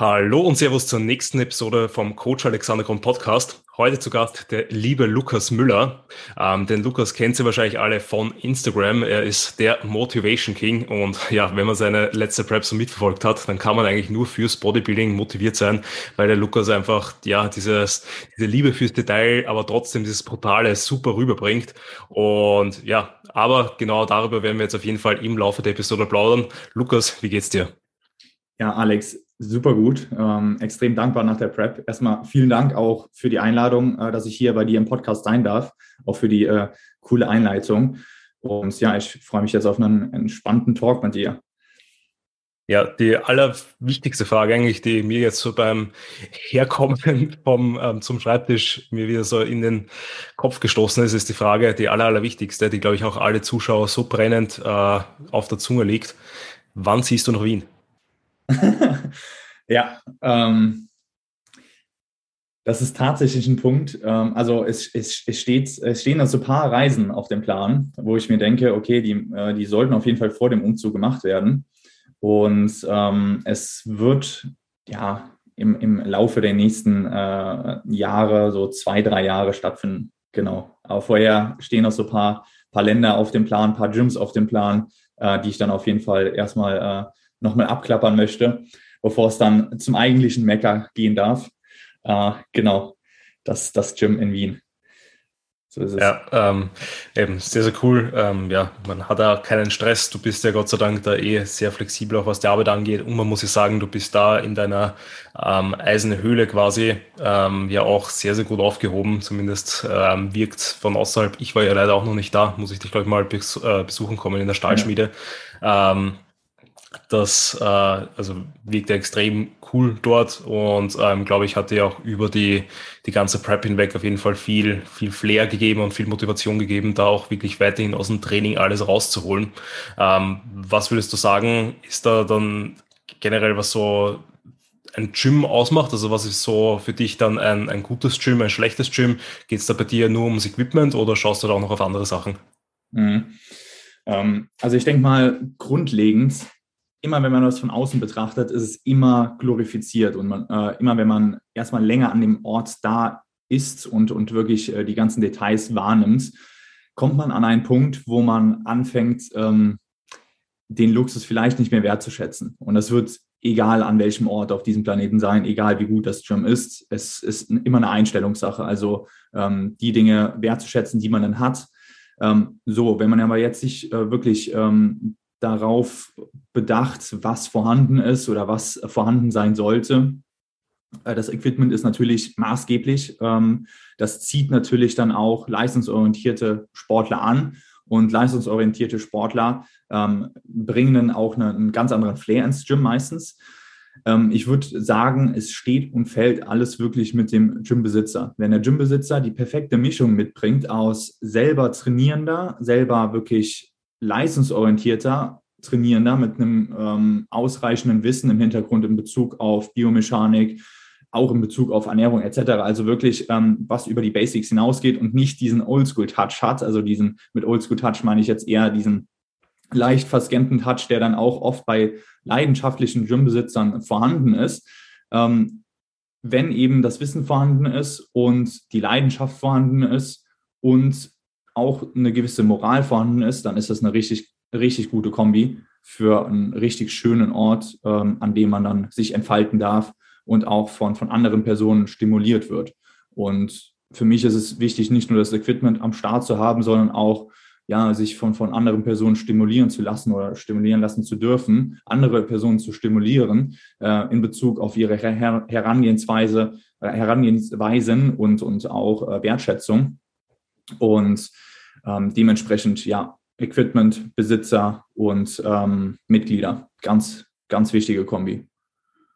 Hallo und Servus zur nächsten Episode vom Coach Alexander Grund Podcast. Heute zu Gast der liebe Lukas Müller. Ähm, den Lukas kennt Sie wahrscheinlich alle von Instagram. Er ist der Motivation King und ja, wenn man seine letzte Prep so mitverfolgt hat, dann kann man eigentlich nur fürs Bodybuilding motiviert sein, weil der Lukas einfach ja dieses diese Liebe fürs Detail, aber trotzdem dieses brutale super rüberbringt. Und ja, aber genau darüber werden wir jetzt auf jeden Fall im Laufe der Episode plaudern. Lukas, wie geht's dir? Ja, Alex, super gut. Ähm, extrem dankbar nach der Prep. Erstmal vielen Dank auch für die Einladung, äh, dass ich hier bei dir im Podcast sein darf, auch für die äh, coole Einleitung. Und ja, ich freue mich jetzt auf einen entspannten Talk mit dir. Ja, die allerwichtigste Frage eigentlich, die mir jetzt so beim Herkommen vom, ähm, zum Schreibtisch mir wieder so in den Kopf gestoßen ist, ist die Frage, die aller, allerwichtigste, die, glaube ich, auch alle Zuschauer so brennend äh, auf der Zunge liegt. Wann siehst du noch Wien? ja, ähm, das ist tatsächlich ein Punkt. Ähm, also es, es, es, steht, es stehen also ein paar Reisen auf dem Plan, wo ich mir denke, okay, die, äh, die sollten auf jeden Fall vor dem Umzug gemacht werden. Und ähm, es wird ja im, im Laufe der nächsten äh, Jahre, so zwei, drei Jahre stattfinden. Genau. Aber vorher stehen noch so ein paar, paar Länder auf dem Plan, ein paar Gyms auf dem Plan, äh, die ich dann auf jeden Fall erstmal äh, nochmal abklappern möchte, bevor es dann zum eigentlichen Mecker gehen darf. Äh, genau, das, das Gym in Wien. So ist es. Ja, ähm, eben sehr, sehr cool. Ähm, ja, man hat da keinen Stress. Du bist ja Gott sei Dank da eh sehr flexibel, auch was die Arbeit angeht. Und man muss ja sagen, du bist da in deiner ähm, eiserne Höhle quasi ähm, ja auch sehr, sehr gut aufgehoben. Zumindest ähm, wirkt von außerhalb. Ich war ja leider auch noch nicht da. Muss ich dich, glaube ich, mal äh, besuchen kommen in der Stahlschmiede. Ja. Das äh, also wirkt extrem cool dort und ähm, glaube ich hatte ja auch über die die ganze Prep hinweg auf jeden Fall viel viel Flair gegeben und viel Motivation gegeben, da auch wirklich weiterhin aus dem Training alles rauszuholen. Ähm, was würdest du sagen, ist da dann generell was so ein Gym ausmacht? Also was ist so für dich dann ein, ein gutes Gym, ein schlechtes Gym? Geht es da bei dir nur ums Equipment oder schaust du da auch noch auf andere Sachen? Mhm. Ähm, also ich denke mal, grundlegend immer wenn man das von außen betrachtet, ist es immer glorifiziert und man, äh, immer wenn man erstmal länger an dem Ort da ist und, und wirklich äh, die ganzen Details wahrnimmt, kommt man an einen Punkt, wo man anfängt, ähm, den Luxus vielleicht nicht mehr wertzuschätzen. Und das wird egal an welchem Ort auf diesem Planeten sein, egal wie gut das Gym ist. Es ist immer eine Einstellungssache. Also ähm, die Dinge wertzuschätzen, die man dann hat. Ähm, so, wenn man aber jetzt sich äh, wirklich ähm, darauf bedacht, was vorhanden ist oder was vorhanden sein sollte. Äh, das Equipment ist natürlich maßgeblich. Ähm, das zieht natürlich dann auch leistungsorientierte Sportler an. Und leistungsorientierte Sportler ähm, bringen dann auch einen ganz anderen Flair ins Gym meistens. Ähm, ich würde sagen, es steht und fällt alles wirklich mit dem Gymbesitzer. Wenn der Gymbesitzer die perfekte Mischung mitbringt aus selber trainierender, selber wirklich leistungsorientierter Trainierender mit einem ähm, ausreichenden Wissen im Hintergrund in Bezug auf Biomechanik, auch in Bezug auf Ernährung etc. Also wirklich, ähm, was über die Basics hinausgeht und nicht diesen Oldschool-Touch hat. Also diesen, mit Oldschool-Touch meine ich jetzt eher diesen leicht verscannten Touch, der dann auch oft bei leidenschaftlichen Gymbesitzern vorhanden ist. Ähm, wenn eben das Wissen vorhanden ist und die Leidenschaft vorhanden ist und auch eine gewisse Moral vorhanden ist, dann ist das eine richtig, richtig gute Kombi für einen richtig schönen Ort, ähm, an dem man dann sich entfalten darf und auch von, von anderen Personen stimuliert wird. Und für mich ist es wichtig, nicht nur das Equipment am Start zu haben, sondern auch ja, sich von, von anderen Personen stimulieren zu lassen oder stimulieren lassen zu dürfen, andere Personen zu stimulieren äh, in Bezug auf ihre Her Herangehensweise, äh, Herangehensweisen und, und auch äh, Wertschätzung. Und ähm, dementsprechend, ja, Equipment, Besitzer und ähm, Mitglieder. Ganz, ganz wichtige Kombi.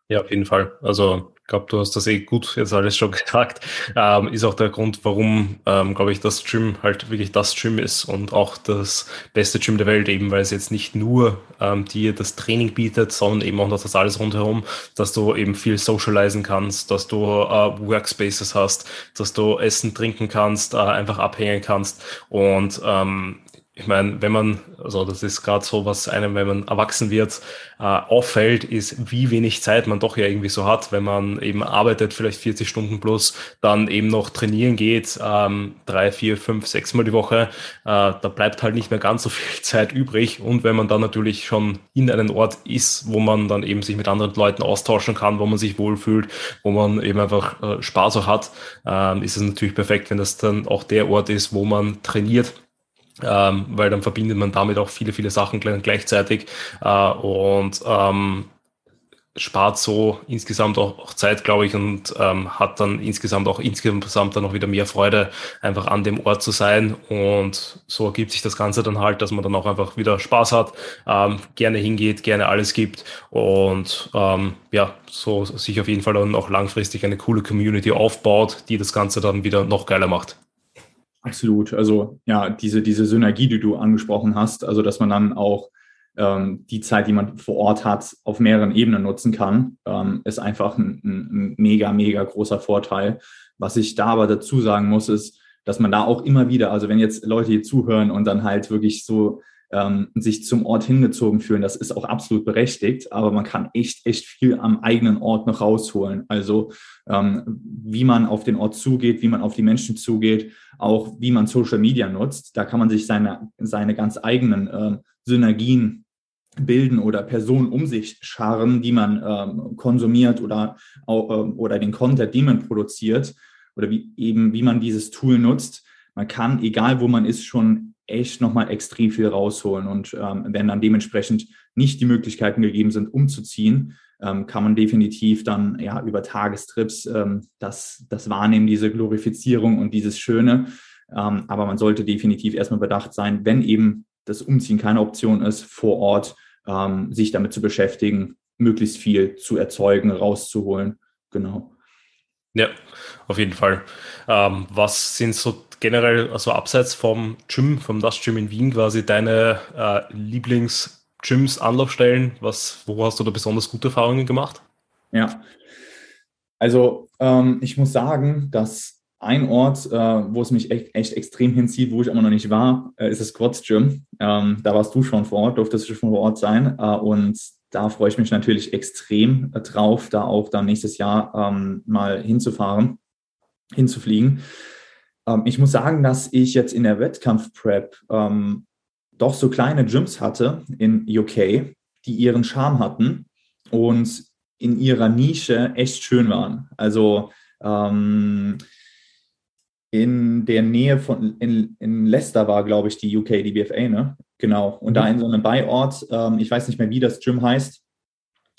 Ja, auf jeden Fall. Also ich glaube, du hast das eh gut jetzt alles schon gesagt. Ähm, ist auch der Grund, warum, ähm, glaube ich, das Gym halt wirklich das Gym ist und auch das beste Gym der Welt, eben weil es jetzt nicht nur ähm, dir das Training bietet, sondern eben auch noch das alles rundherum, dass du eben viel socialisen kannst, dass du äh, Workspaces hast, dass du essen, trinken kannst, äh, einfach abhängen kannst und ähm, ich meine, wenn man, also das ist gerade so, was einem, wenn man erwachsen wird, äh, auffällt, ist, wie wenig Zeit man doch ja irgendwie so hat, wenn man eben arbeitet, vielleicht 40 Stunden plus, dann eben noch trainieren geht, ähm, drei, vier, fünf, sechs Mal die Woche, äh, da bleibt halt nicht mehr ganz so viel Zeit übrig. Und wenn man dann natürlich schon in einem Ort ist, wo man dann eben sich mit anderen Leuten austauschen kann, wo man sich wohlfühlt, wo man eben einfach äh, Spaß auch hat, äh, ist es natürlich perfekt, wenn das dann auch der Ort ist, wo man trainiert ähm, weil dann verbindet man damit auch viele, viele Sachen gleichzeitig äh, und ähm, spart so insgesamt auch, auch Zeit, glaube ich, und ähm, hat dann insgesamt auch insgesamt dann auch wieder mehr Freude, einfach an dem Ort zu sein. Und so ergibt sich das Ganze dann halt, dass man dann auch einfach wieder Spaß hat, ähm, gerne hingeht, gerne alles gibt und ähm, ja, so sich auf jeden Fall dann auch langfristig eine coole Community aufbaut, die das Ganze dann wieder noch geiler macht. Absolut. Also ja, diese, diese Synergie, die du angesprochen hast, also dass man dann auch ähm, die Zeit, die man vor Ort hat, auf mehreren Ebenen nutzen kann, ähm, ist einfach ein, ein, mega, mega großer Vorteil. Was ich da aber dazu sagen muss, ist, dass man da auch immer wieder, also wenn jetzt Leute hier zuhören und dann halt wirklich so ähm, sich zum Ort hingezogen fühlen. Das ist auch absolut berechtigt, aber man kann echt, echt viel am eigenen Ort noch rausholen. Also wie man auf den Ort zugeht, wie man auf die Menschen zugeht, auch wie man Social Media nutzt. Da kann man sich seine, seine ganz eigenen äh, Synergien bilden oder Personen um sich scharen, die man ähm, konsumiert oder, oder den Content, den man produziert oder wie eben, wie man dieses Tool nutzt. Man kann, egal wo man ist, schon echt nochmal extrem viel rausholen. Und ähm, wenn dann dementsprechend nicht die Möglichkeiten gegeben sind, umzuziehen, ähm, kann man definitiv dann ja über Tagestrips ähm, das, das wahrnehmen, diese Glorifizierung und dieses Schöne. Ähm, aber man sollte definitiv erstmal bedacht sein, wenn eben das Umziehen keine Option ist, vor Ort ähm, sich damit zu beschäftigen, möglichst viel zu erzeugen, rauszuholen. Genau. Ja, auf jeden Fall. Ähm, was sind so generell, also abseits vom Gym, vom Das Gym in Wien, quasi deine äh, Lieblings-Gyms, Anlaufstellen? Was, wo hast du da besonders gute Erfahrungen gemacht? Ja, also ähm, ich muss sagen, dass ein Ort, äh, wo es mich echt, echt, extrem hinzieht, wo ich immer noch nicht war, äh, ist das Squats Gym. Ähm, da warst du schon vor Ort, durftest du schon vor Ort sein. Äh, und da freue ich mich natürlich extrem drauf, da auch dann nächstes Jahr ähm, mal hinzufahren, hinzufliegen. Ähm, ich muss sagen, dass ich jetzt in der Wettkampf-Prep ähm, doch so kleine Gyms hatte in UK, die ihren Charme hatten und in ihrer Nische echt schön waren. Also ähm, in der Nähe von, in, in Leicester war, glaube ich, die UK, die BFA, ne? Genau. Und mhm. da in so einem Beiort, ähm, ich weiß nicht mehr, wie das Gym heißt,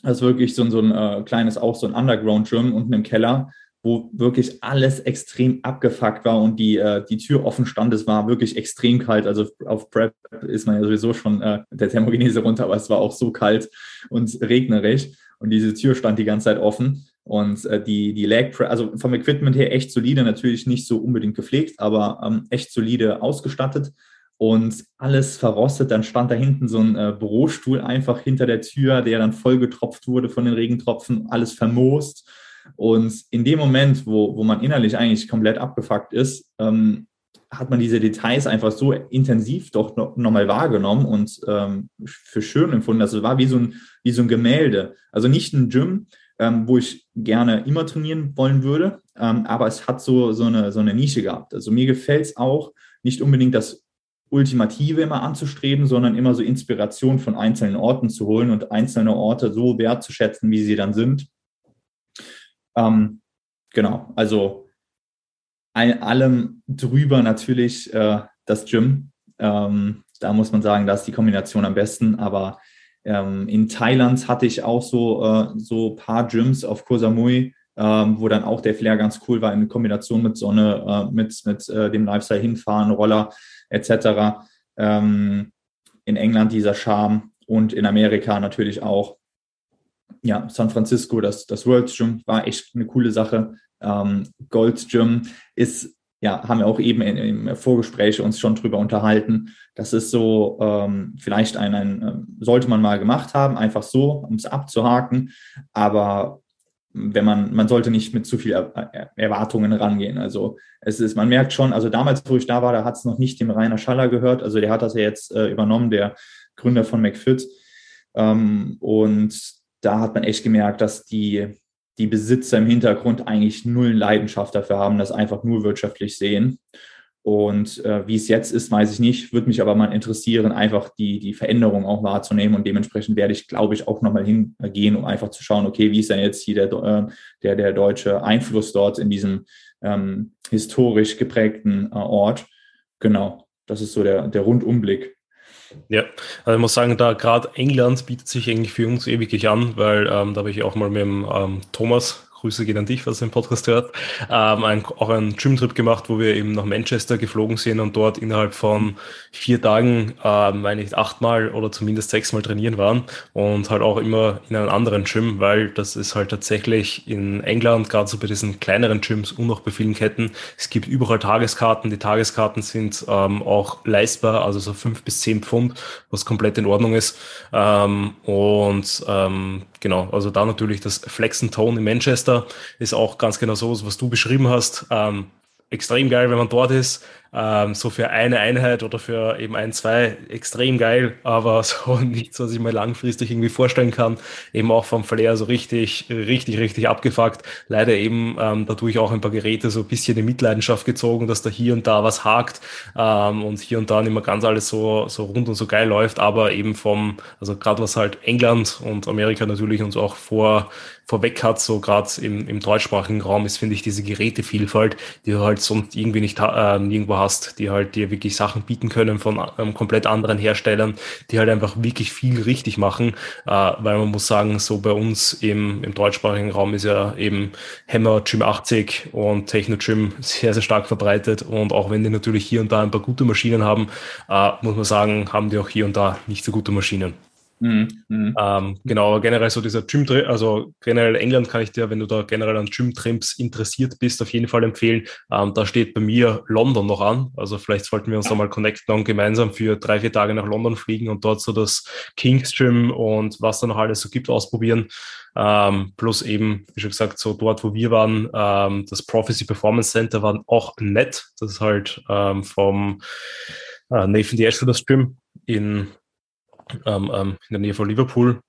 das ist wirklich so, so ein äh, kleines, auch so ein Underground-Gym unten im Keller wo wirklich alles extrem abgefuckt war und die, äh, die Tür offen stand. Es war wirklich extrem kalt. Also auf Prep ist man ja sowieso schon äh, der Thermogenese runter, aber es war auch so kalt und regnerisch. Und diese Tür stand die ganze Zeit offen. Und äh, die, die Prep, also vom Equipment her echt solide, natürlich nicht so unbedingt gepflegt, aber ähm, echt solide ausgestattet und alles verrostet. Dann stand da hinten so ein äh, Bürostuhl einfach hinter der Tür, der dann voll getropft wurde von den Regentropfen, alles vermoost. Und in dem Moment, wo, wo man innerlich eigentlich komplett abgefuckt ist, ähm, hat man diese Details einfach so intensiv doch noch, nochmal wahrgenommen und ähm, für schön empfunden. Also es war wie so, ein, wie so ein Gemälde. Also nicht ein Gym, ähm, wo ich gerne immer trainieren wollen würde, ähm, aber es hat so, so, eine, so eine Nische gehabt. Also mir gefällt es auch, nicht unbedingt das Ultimative immer anzustreben, sondern immer so Inspiration von einzelnen Orten zu holen und einzelne Orte so wertzuschätzen, wie sie dann sind ähm, genau, also all, allem drüber natürlich äh, das Gym. Ähm, da muss man sagen, da ist die Kombination am besten. Aber ähm, in Thailand hatte ich auch so äh, so paar Gyms auf Koh Samui, ähm, wo dann auch der Flair ganz cool war in Kombination mit Sonne, äh, mit mit äh, dem Lifestyle hinfahren, Roller etc. Ähm, in England dieser Charme und in Amerika natürlich auch ja, San Francisco, das, das World Gym war echt eine coole Sache. Ähm, Gold Gym ist, ja, haben wir auch eben in, im Vorgespräch uns schon drüber unterhalten. Das ist so ähm, vielleicht ein, ein, ähm, sollte man mal gemacht haben, einfach so, um es abzuhaken. Aber wenn man, man sollte nicht mit zu viel Erwartungen rangehen. Also es ist, man merkt schon, also damals, wo ich da war, da hat es noch nicht dem Rainer Schaller gehört. Also der hat das ja jetzt äh, übernommen, der Gründer von McFit. Ähm, und da hat man echt gemerkt, dass die, die Besitzer im Hintergrund eigentlich null Leidenschaft dafür haben, das einfach nur wirtschaftlich sehen. Und äh, wie es jetzt ist, weiß ich nicht. Würde mich aber mal interessieren, einfach die, die Veränderung auch wahrzunehmen. Und dementsprechend werde ich, glaube ich, auch nochmal hingehen, um einfach zu schauen, okay, wie ist denn jetzt hier der, äh, der, der deutsche Einfluss dort in diesem ähm, historisch geprägten äh, Ort. Genau, das ist so der, der Rundumblick. Ja, also ich muss sagen, da gerade England bietet sich eigentlich für uns ewig an, weil ähm, da habe ich auch mal mit dem ähm, Thomas Grüße gehen an dich, was den Podcast hört, ähm, ein, auch einen Gym-Trip gemacht, wo wir eben nach Manchester geflogen sind und dort innerhalb von vier Tagen, äh, meine ich, achtmal oder zumindest sechsmal trainieren waren und halt auch immer in einem anderen Gym, weil das ist halt tatsächlich in England, gerade so bei diesen kleineren Gyms und auch bei vielen Ketten, es gibt überall Tageskarten. Die Tageskarten sind ähm, auch leistbar, also so fünf bis zehn Pfund, was komplett in Ordnung ist. Ähm, und ähm, genau, also da natürlich das Flex Tone in Manchester ist auch ganz genau so, was du beschrieben hast. Ähm, extrem geil, wenn man dort ist. Ähm, so für eine Einheit oder für eben ein, zwei extrem geil, aber so nichts, was ich mir langfristig irgendwie vorstellen kann. Eben auch vom Flair so richtig, richtig, richtig abgefuckt. Leider eben ähm, dadurch auch ein paar Geräte so ein bisschen in Mitleidenschaft gezogen, dass da hier und da was hakt ähm, und hier und da nicht mehr ganz alles so, so rund und so geil läuft, aber eben vom, also gerade was halt England und Amerika natürlich uns auch vor, vorweg hat, so gerade im, im deutschsprachigen Raum, ist, finde ich, diese Gerätevielfalt, die du halt sonst irgendwie nicht äh, nirgendwo hast, die halt dir wirklich Sachen bieten können von ähm, komplett anderen Herstellern, die halt einfach wirklich viel richtig machen, äh, weil man muss sagen, so bei uns im, im deutschsprachigen Raum ist ja eben Hammer Gym 80 und Techno Gym sehr, sehr stark verbreitet und auch wenn die natürlich hier und da ein paar gute Maschinen haben, äh, muss man sagen, haben die auch hier und da nicht so gute Maschinen. Mhm. mhm. Ähm, genau, aber generell so dieser Gym, also generell England kann ich dir, wenn du da generell an Gym-Trips interessiert bist, auf jeden Fall empfehlen. Ähm, da steht bei mir London noch an. Also vielleicht sollten wir uns da mal connecten und gemeinsam für drei, vier Tage nach London fliegen und dort so das King's Gym und was da noch alles so gibt ausprobieren. Ähm, plus eben, wie schon gesagt, so dort, wo wir waren, ähm, das Prophecy Performance Center war auch nett. Das ist halt ähm, vom äh, Nathan D. das Gym in ähm, ähm, in der Nähe von Liverpool.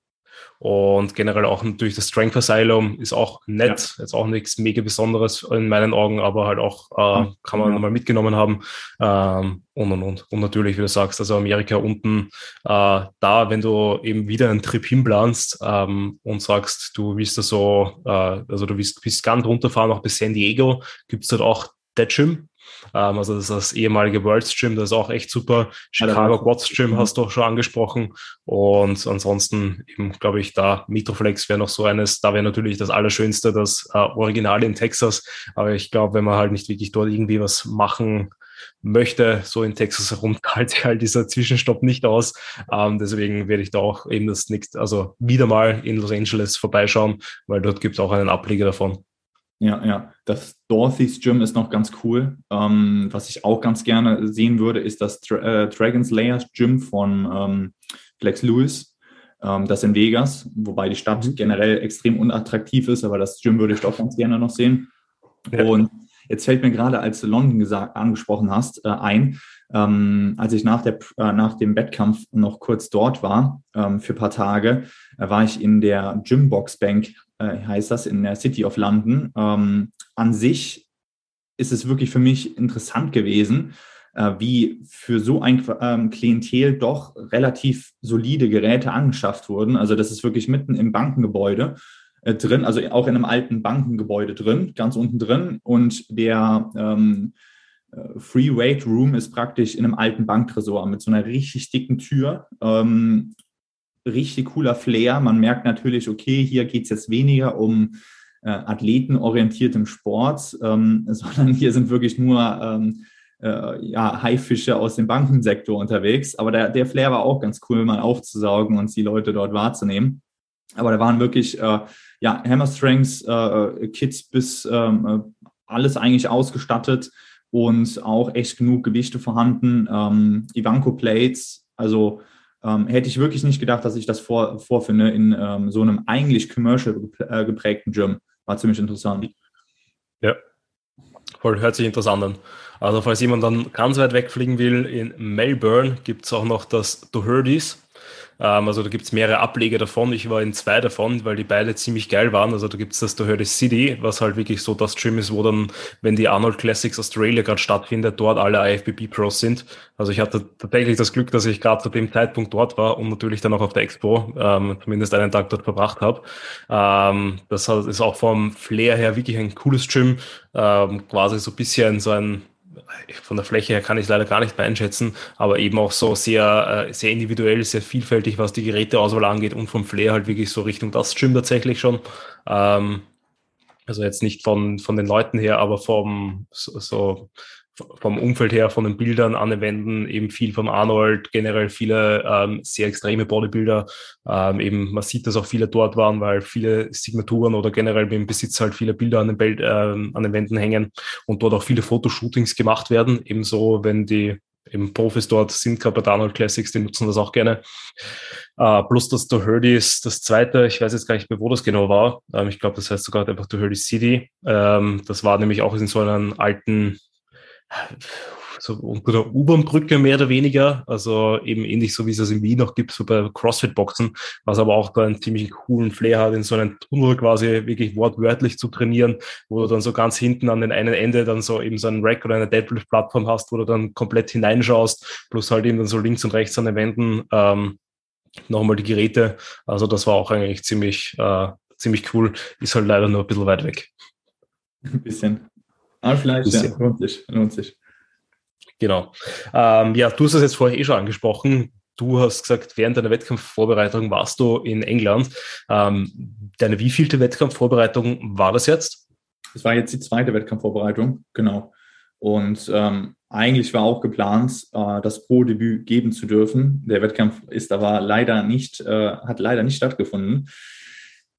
Und generell auch natürlich das Strength Asylum ist auch nett, ja. jetzt auch nichts mega Besonderes in meinen Augen, aber halt auch äh, kann man ja. mal mitgenommen haben. Ähm, und und und. Und natürlich, wie du sagst, also Amerika unten, äh, da, wenn du eben wieder einen Trip hinplanst ähm, und sagst, du willst da so, äh, also du willst bis ganz runterfahren, auch bis San Diego, gibt es dort auch Dead Gym, ähm, also das ist das ehemalige World Stream, das ist auch echt super. Chicago Quad Stream hast du auch schon angesprochen. Und ansonsten eben, glaube ich, da Mitroflex wäre noch so eines, da wäre natürlich das Allerschönste, das äh, Original in Texas. Aber ich glaube, wenn man halt nicht wirklich dort irgendwie was machen möchte, so in Texas herum, halt sich halt dieser Zwischenstopp nicht aus. Ähm, deswegen werde ich da auch eben das nächste, also wieder mal in Los Angeles vorbeischauen, weil dort gibt es auch einen Ableger davon. Ja, ja. Das Dorothy's Gym ist noch ganz cool. Ähm, was ich auch ganz gerne sehen würde, ist das Tra äh, Dragon's Layers Gym von ähm, Flex Lewis. Ähm, das in Vegas, wobei die Stadt mhm. generell extrem unattraktiv ist, aber das Gym würde ich doch ganz gerne noch sehen. Ja. Und jetzt fällt mir gerade, als du London gesagt, angesprochen hast, äh, ein, ähm, als ich nach, der, äh, nach dem Wettkampf noch kurz dort war, ähm, für ein paar Tage, äh, war ich in der Gymbox Bank äh, heißt das, in der City of London. Ähm, an sich ist es wirklich für mich interessant gewesen, äh, wie für so ein ähm, Klientel doch relativ solide Geräte angeschafft wurden. Also das ist wirklich mitten im Bankengebäude äh, drin, also auch in einem alten Bankengebäude drin, ganz unten drin. Und der ähm, äh, Free Weight Room ist praktisch in einem alten Banktresor mit so einer richtig dicken Tür. Ähm, richtig cooler Flair. Man merkt natürlich, okay, hier geht es jetzt weniger um äh, athletenorientiertem Sport, ähm, sondern hier sind wirklich nur ähm, äh, ja, Haifische aus dem Bankensektor unterwegs. Aber der, der Flair war auch ganz cool, mal aufzusaugen und die Leute dort wahrzunehmen. Aber da waren wirklich äh, ja, Hammer Strengths, äh, Kits bis ähm, äh, alles eigentlich ausgestattet und auch echt genug Gewichte vorhanden. Ähm, Ivanko Plates, also ähm, hätte ich wirklich nicht gedacht, dass ich das vor, vorfinde in ähm, so einem eigentlich commercial äh, geprägten Gym. war ziemlich interessant. Ja, voll hört sich interessant an. Also falls jemand dann ganz weit wegfliegen will, in Melbourne gibt es auch noch das Doherty's. Ähm, also da gibt es mehrere Ableger davon. Ich war in zwei davon, weil die beide ziemlich geil waren. Also da gibt es das Doherty City, was halt wirklich so das Stream ist, wo dann, wenn die Arnold Classics Australia gerade stattfindet, dort alle IFBB Pros sind. Also ich hatte tatsächlich das Glück, dass ich gerade zu dem Zeitpunkt dort war und natürlich dann auch auf der Expo ähm, zumindest einen Tag dort verbracht habe. Ähm, das ist auch vom Flair her wirklich ein cooles Gym. Ähm, quasi so ein bisschen so ein von der Fläche her kann ich es leider gar nicht mehr einschätzen, aber eben auch so sehr, äh, sehr individuell, sehr vielfältig, was die Geräteauswahl angeht und vom Flair halt wirklich so Richtung das Gym tatsächlich schon. Ähm, also jetzt nicht von, von den Leuten her, aber vom so, so vom Umfeld her, von den Bildern an den Wänden, eben viel von Arnold, generell viele ähm, sehr extreme Bodybuilder. Ähm, eben, man sieht, dass auch viele dort waren, weil viele Signaturen oder generell im Besitz halt viele Bilder an den, Bild, ähm, an den Wänden hängen und dort auch viele Fotoshootings gemacht werden. Ebenso, wenn die eben Profis dort sind, gerade bei der Arnold Classics, die nutzen das auch gerne. Uh, plus das Doherty ist das zweite, ich weiß jetzt gar nicht mehr, wo das genau war. Ähm, ich glaube, das heißt sogar einfach Doherty City. Ähm, das war nämlich auch in so einem alten so unter der U-Bahn-Brücke mehr oder weniger. Also eben ähnlich so, wie es es in Wien noch gibt, so bei CrossFit-Boxen, was aber auch da einen ziemlich coolen Flair hat, in so einen Tunnel quasi wirklich wortwörtlich zu trainieren, wo du dann so ganz hinten an den einen Ende dann so eben so einen Rack oder eine Deadlift-Plattform hast, wo du dann komplett hineinschaust, plus halt eben dann so links und rechts an den Wänden ähm, nochmal die Geräte. Also das war auch eigentlich ziemlich, äh, ziemlich cool. Ist halt leider nur ein bisschen weit weg. Ein bisschen. Aber vielleicht, ja, lohnt sich, lohnt sich. Genau. Ähm, ja, du hast es jetzt vorher eh schon angesprochen. Du hast gesagt, während deiner Wettkampfvorbereitung warst du in England. Ähm, deine wievielte Wettkampfvorbereitung war das jetzt? Das war jetzt die zweite Wettkampfvorbereitung, genau. Und ähm, eigentlich war auch geplant, äh, das Pro-Debüt geben zu dürfen. Der Wettkampf ist aber leider nicht, äh, hat leider nicht stattgefunden.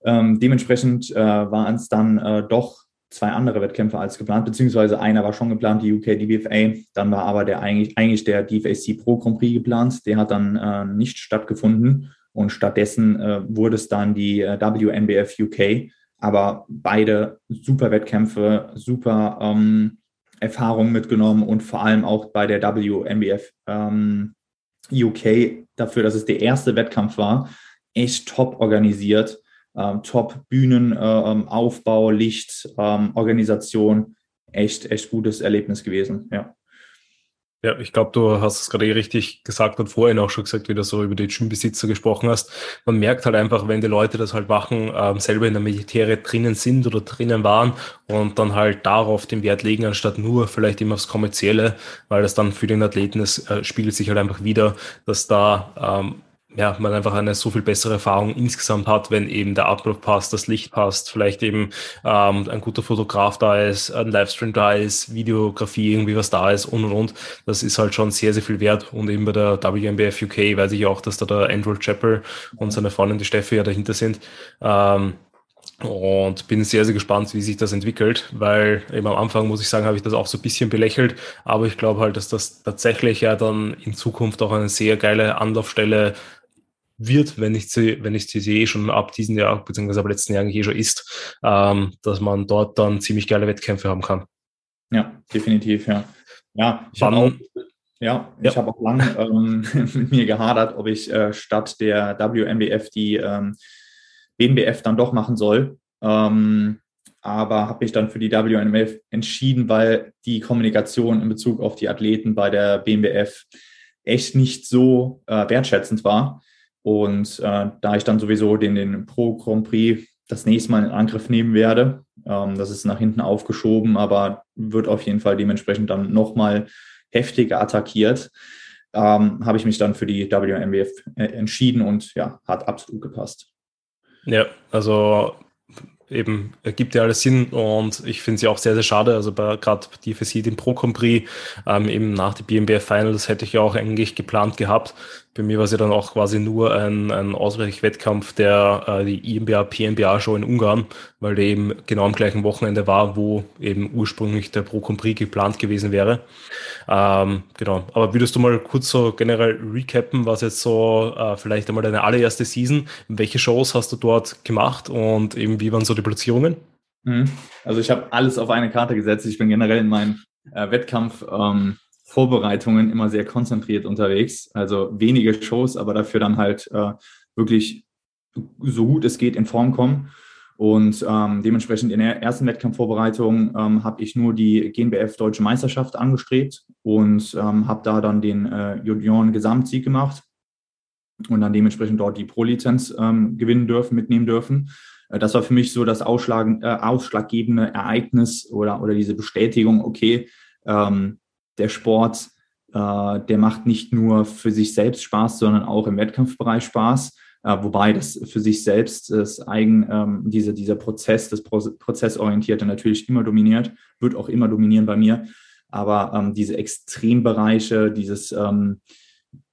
Ähm, dementsprechend äh, waren es dann äh, doch zwei andere Wettkämpfe als geplant, beziehungsweise einer war schon geplant, die UK DBFA. Dann war aber der eigentlich, eigentlich der DFAC Pro Grand Prix geplant. Der hat dann äh, nicht stattgefunden und stattdessen äh, wurde es dann die äh, WNBF UK. Aber beide super Wettkämpfe, super ähm, Erfahrungen mitgenommen und vor allem auch bei der WNBF ähm, UK dafür, dass es der erste Wettkampf war, echt top organisiert ähm, Top-Bühnenaufbau, ähm, Licht, ähm, Organisation. Echt, echt gutes Erlebnis gewesen, ja. Ja, ich glaube, du hast es gerade eh richtig gesagt und vorhin auch schon gesagt, wie du so über die Gymbesitzer gesprochen hast. Man merkt halt einfach, wenn die Leute das halt machen, ähm, selber in der Militäre drinnen sind oder drinnen waren und dann halt darauf den Wert legen, anstatt nur vielleicht immer aufs Kommerzielle, weil das dann für den Athleten, es äh, spiegelt sich halt einfach wieder, dass da ähm, ja, man einfach eine so viel bessere Erfahrung insgesamt hat, wenn eben der Ablauf passt, das Licht passt, vielleicht eben ähm, ein guter Fotograf da ist, ein Livestream da ist, Videografie irgendwie was da ist und und und. Das ist halt schon sehr, sehr viel wert. Und eben bei der WMBF UK weiß ich auch, dass da der Andrew Chappell und seine Freundin, die Steffi, ja dahinter sind. Ähm, und bin sehr, sehr gespannt, wie sich das entwickelt, weil eben am Anfang, muss ich sagen, habe ich das auch so ein bisschen belächelt, aber ich glaube halt, dass das tatsächlich ja dann in Zukunft auch eine sehr geile Anlaufstelle wird, wenn ich sie, wenn ich sie eh schon ab diesem Jahr, beziehungsweise ab letzten Jahr eigentlich eh schon ist, ähm, dass man dort dann ziemlich geile Wettkämpfe haben kann. Ja, definitiv, ja. Ja, ich habe auch, ja, ja. Ich hab auch lange ähm, mit mir gehadert, ob ich äh, statt der WMBF die ähm, BNBF dann doch machen soll. Ähm, aber habe mich dann für die WMBF entschieden, weil die Kommunikation in Bezug auf die Athleten bei der BNBF echt nicht so äh, wertschätzend war. Und äh, da ich dann sowieso den, den Pro Grand Prix das nächste Mal in Angriff nehmen werde, ähm, das ist nach hinten aufgeschoben, aber wird auf jeden Fall dementsprechend dann nochmal heftiger attackiert, ähm, habe ich mich dann für die WMWF äh, entschieden und ja, hat absolut gepasst. Ja, also eben ergibt ja alles Sinn und ich finde sie auch sehr, sehr schade. Also gerade die FSI, den Pro Grand Prix, ähm, eben nach dem BMBF Final, das hätte ich ja auch eigentlich geplant gehabt. Bei mir war es ja dann auch quasi nur ein, ein Ausweichwettkampf der äh, die IMBA PMBA Show in Ungarn, weil der eben genau am gleichen Wochenende war, wo eben ursprünglich der Pro Compris geplant gewesen wäre. Ähm, genau. Aber würdest du mal kurz so generell recappen, was jetzt so äh, vielleicht einmal deine allererste Season, welche Shows hast du dort gemacht und eben wie waren so die Platzierungen? Mhm. Also ich habe alles auf eine Karte gesetzt. Ich bin generell in meinen äh, Wettkampfvorbereitungen ähm, immer sehr konzentriert unterwegs. Also wenige Shows, aber dafür dann halt äh, wirklich so gut es geht in Form kommen. Und ähm, dementsprechend in der ersten Wettkampfvorbereitung ähm, habe ich nur die GNBF Deutsche Meisterschaft angestrebt und ähm, habe da dann den äh, Junioren Gesamtsieg gemacht und dann dementsprechend dort die Pro-Lizenz ähm, gewinnen dürfen, mitnehmen dürfen. Äh, das war für mich so das Ausschlag, äh, ausschlaggebende Ereignis oder, oder diese Bestätigung, okay, ähm, der Sport, äh, der macht nicht nur für sich selbst Spaß, sondern auch im Wettkampfbereich Spaß. Äh, wobei das für sich selbst das eigen, ähm, diese, dieser Prozess, das Prozessorientierte natürlich immer dominiert, wird auch immer dominieren bei mir. Aber ähm, diese Extrembereiche, dieses, ähm,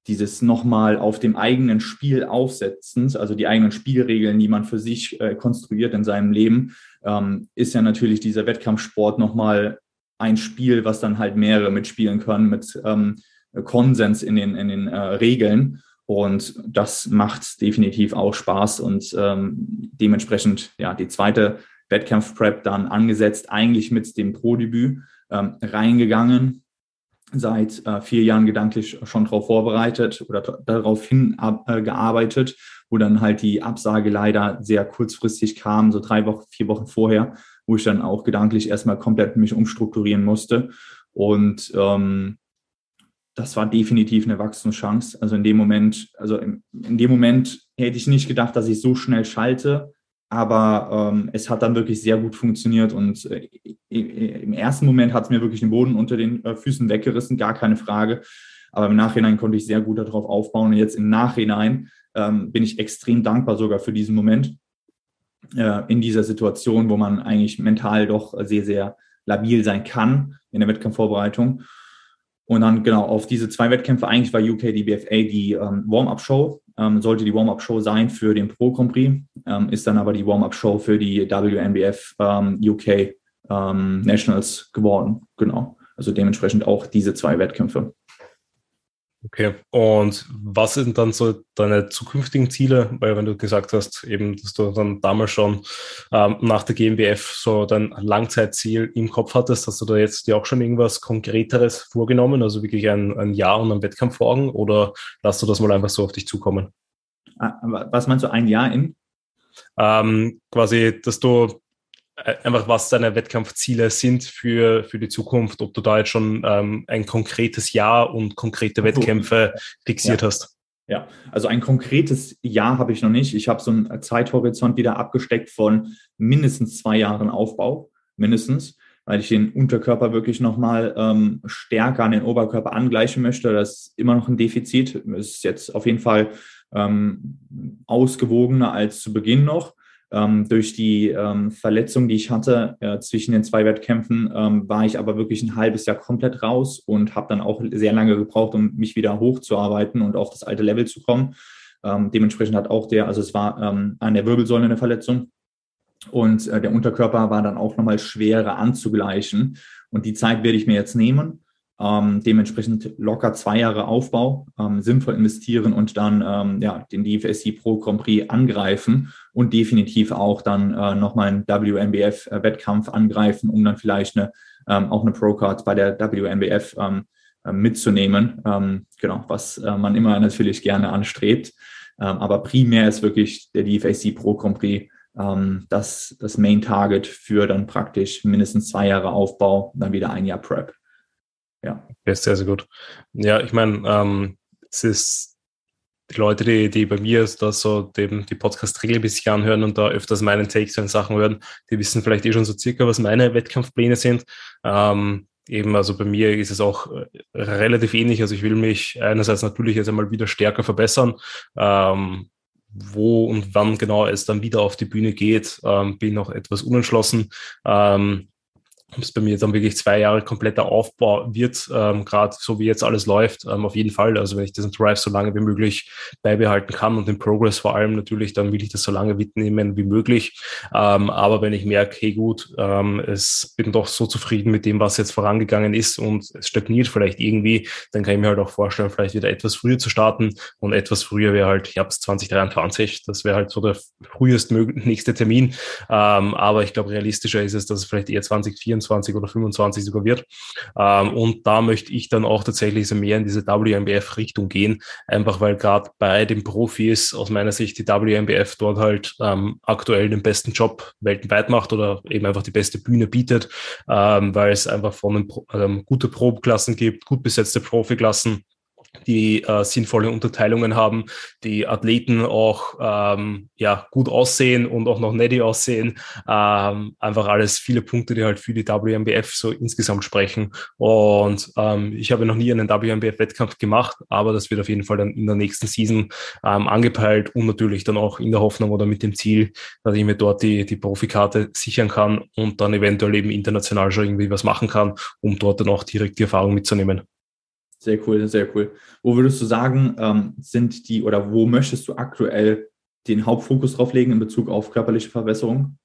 dieses nochmal auf dem eigenen Spiel aufsetzend, also die eigenen Spielregeln, die man für sich äh, konstruiert in seinem Leben, ähm, ist ja natürlich dieser Wettkampfsport nochmal ein Spiel, was dann halt mehrere mitspielen können mit ähm, Konsens in den, in den äh, Regeln. Und das macht definitiv auch Spaß und ähm, dementsprechend ja die zweite Wettkampf-Prep dann angesetzt, eigentlich mit dem Pro-Debüt ähm, reingegangen, seit äh, vier Jahren gedanklich schon darauf vorbereitet oder darauf hin äh, gearbeitet, wo dann halt die Absage leider sehr kurzfristig kam, so drei Wochen, vier Wochen vorher, wo ich dann auch gedanklich erstmal komplett mich umstrukturieren musste. Und ähm, das war definitiv eine Wachstumschance. Also in dem Moment, also in, in dem Moment hätte ich nicht gedacht, dass ich so schnell schalte, aber ähm, es hat dann wirklich sehr gut funktioniert und äh, im ersten Moment hat es mir wirklich den Boden unter den äh, Füßen weggerissen, gar keine Frage. Aber im Nachhinein konnte ich sehr gut darauf aufbauen und jetzt im Nachhinein ähm, bin ich extrem dankbar sogar für diesen Moment äh, in dieser Situation, wo man eigentlich mental doch sehr, sehr labil sein kann in der Wettkampfvorbereitung. Und dann genau auf diese zwei Wettkämpfe, eigentlich war UK DBFA die ähm, Warm-Up-Show, ähm, sollte die Warm-Up-Show sein für den Pro Grand Prix, ähm, ist dann aber die Warm-Up-Show für die WNBF ähm, UK ähm, Nationals geworden. Genau. Also dementsprechend auch diese zwei Wettkämpfe. Okay, und was sind dann so deine zukünftigen Ziele? Weil wenn du gesagt hast, eben, dass du dann damals schon ähm, nach der GmbF so dein Langzeitziel im Kopf hattest, hast du da jetzt dir auch schon irgendwas Konkreteres vorgenommen, also wirklich ein, ein Jahr und einen Wettkampf vor Augen oder lass du das mal einfach so auf dich zukommen? Ah, was meinst du, ein Jahr in? Ähm, quasi, dass du einfach was deine Wettkampfziele sind für, für die Zukunft, ob du da jetzt schon ähm, ein konkretes Jahr und konkrete Wettkämpfe fixiert ja. hast. Ja, also ein konkretes Jahr habe ich noch nicht. Ich habe so einen Zeithorizont wieder abgesteckt von mindestens zwei Jahren Aufbau, mindestens, weil ich den Unterkörper wirklich nochmal ähm, stärker an den Oberkörper angleichen möchte. Das ist immer noch ein Defizit. Ist jetzt auf jeden Fall ähm, ausgewogener als zu Beginn noch. Ähm, durch die ähm, Verletzung, die ich hatte äh, zwischen den zwei Wettkämpfen, ähm, war ich aber wirklich ein halbes Jahr komplett raus und habe dann auch sehr lange gebraucht, um mich wieder hochzuarbeiten und auf das alte Level zu kommen. Ähm, dementsprechend hat auch der, also es war ähm, an der Wirbelsäule eine Verletzung und äh, der Unterkörper war dann auch nochmal schwerer anzugleichen. Und die Zeit werde ich mir jetzt nehmen ähm, dementsprechend locker zwei Jahre Aufbau, ähm, sinnvoll investieren und dann ähm, ja, den DFSC Pro Grand Prix angreifen und definitiv auch dann äh, nochmal einen WNBF-Wettkampf angreifen, um dann vielleicht eine, ähm, auch eine Pro-Card bei der WNBF ähm, äh, mitzunehmen. Ähm, genau, was äh, man immer natürlich gerne anstrebt. Aber primär ist wirklich der DFSC Pro Grand Prix ähm, das, das Main Target für dann praktisch mindestens zwei Jahre Aufbau, dann wieder ein Jahr Prep. Ja. ja sehr, sehr gut. Ja, ich meine, ähm, es ist die Leute, die, die bei mir da so dem, die Podcast regelmäßig anhören und da öfters meinen Takes und Sachen hören, die wissen vielleicht eh schon so circa, was meine Wettkampfpläne sind. Ähm, eben, also bei mir ist es auch äh, relativ ähnlich. Also ich will mich einerseits natürlich jetzt einmal wieder stärker verbessern. Ähm, wo und wann genau es dann wieder auf die Bühne geht, ähm, bin noch etwas unentschlossen. Ähm, ob es bei mir dann wirklich zwei Jahre kompletter Aufbau wird, ähm, gerade so wie jetzt alles läuft, ähm, auf jeden Fall. Also wenn ich diesen Drive so lange wie möglich beibehalten kann und den Progress vor allem natürlich, dann will ich das so lange mitnehmen wie möglich. Ähm, aber wenn ich merke, hey gut, ähm, es bin doch so zufrieden mit dem, was jetzt vorangegangen ist und es stagniert vielleicht irgendwie, dann kann ich mir halt auch vorstellen, vielleicht wieder etwas früher zu starten und etwas früher wäre halt Herbst 2023. Das wäre halt so der frühestmögliche Termin. Ähm, aber ich glaube, realistischer ist es, dass es vielleicht eher 2024 24 oder 25 sogar wird. Ähm, und da möchte ich dann auch tatsächlich so mehr in diese WMBF-Richtung gehen, einfach weil gerade bei den Profis aus meiner Sicht die WMBF dort halt ähm, aktuell den besten Job weltweit macht oder eben einfach die beste Bühne bietet, ähm, weil es einfach von den ähm, gute Probeklassen gibt, gut besetzte Profiklassen die äh, sinnvolle Unterteilungen haben, die Athleten auch ähm, ja, gut aussehen und auch noch netty aussehen. Ähm, einfach alles viele Punkte, die halt für die WMBF so insgesamt sprechen. Und ähm, ich habe noch nie einen WMBF-Wettkampf gemacht, aber das wird auf jeden Fall dann in der nächsten Season ähm, angepeilt und natürlich dann auch in der Hoffnung oder mit dem Ziel, dass ich mir dort die, die Profikarte sichern kann und dann eventuell eben international schon irgendwie was machen kann, um dort dann auch direkt die Erfahrung mitzunehmen. Sehr cool, sehr cool. Wo würdest du sagen, ähm, sind die oder wo möchtest du aktuell den Hauptfokus drauf legen in Bezug auf körperliche Verbesserung?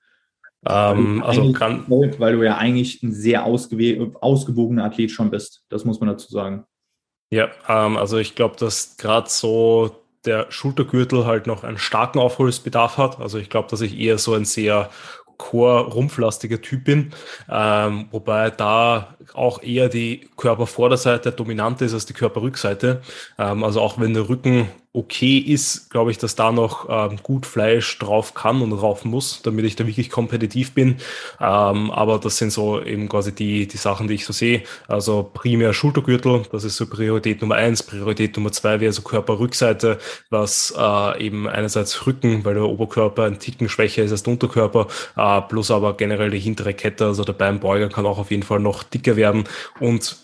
Ähm, also kann, weil du ja eigentlich ein sehr ausgewogener Athlet schon bist. Das muss man dazu sagen. Ja, ähm, also ich glaube, dass gerade so der Schultergürtel halt noch einen starken Aufholbedarf hat. Also ich glaube, dass ich eher so ein sehr Core-rumpflastiger Typ bin, ähm, wobei da auch eher die Körpervorderseite dominant ist als die Körperrückseite. Ähm, also auch wenn der Rücken okay ist, glaube ich, dass da noch ähm, gut Fleisch drauf kann und drauf muss, damit ich da wirklich kompetitiv bin. Ähm, aber das sind so eben quasi die, die Sachen, die ich so sehe. Also primär Schultergürtel, das ist so Priorität Nummer eins. Priorität Nummer zwei wäre so Körperrückseite, was äh, eben einerseits Rücken, weil der Oberkörper ein Ticken schwächer ist als der Unterkörper, äh, plus aber generell die hintere Kette, also der Beinbeuger kann auch auf jeden Fall noch dicker werden. Und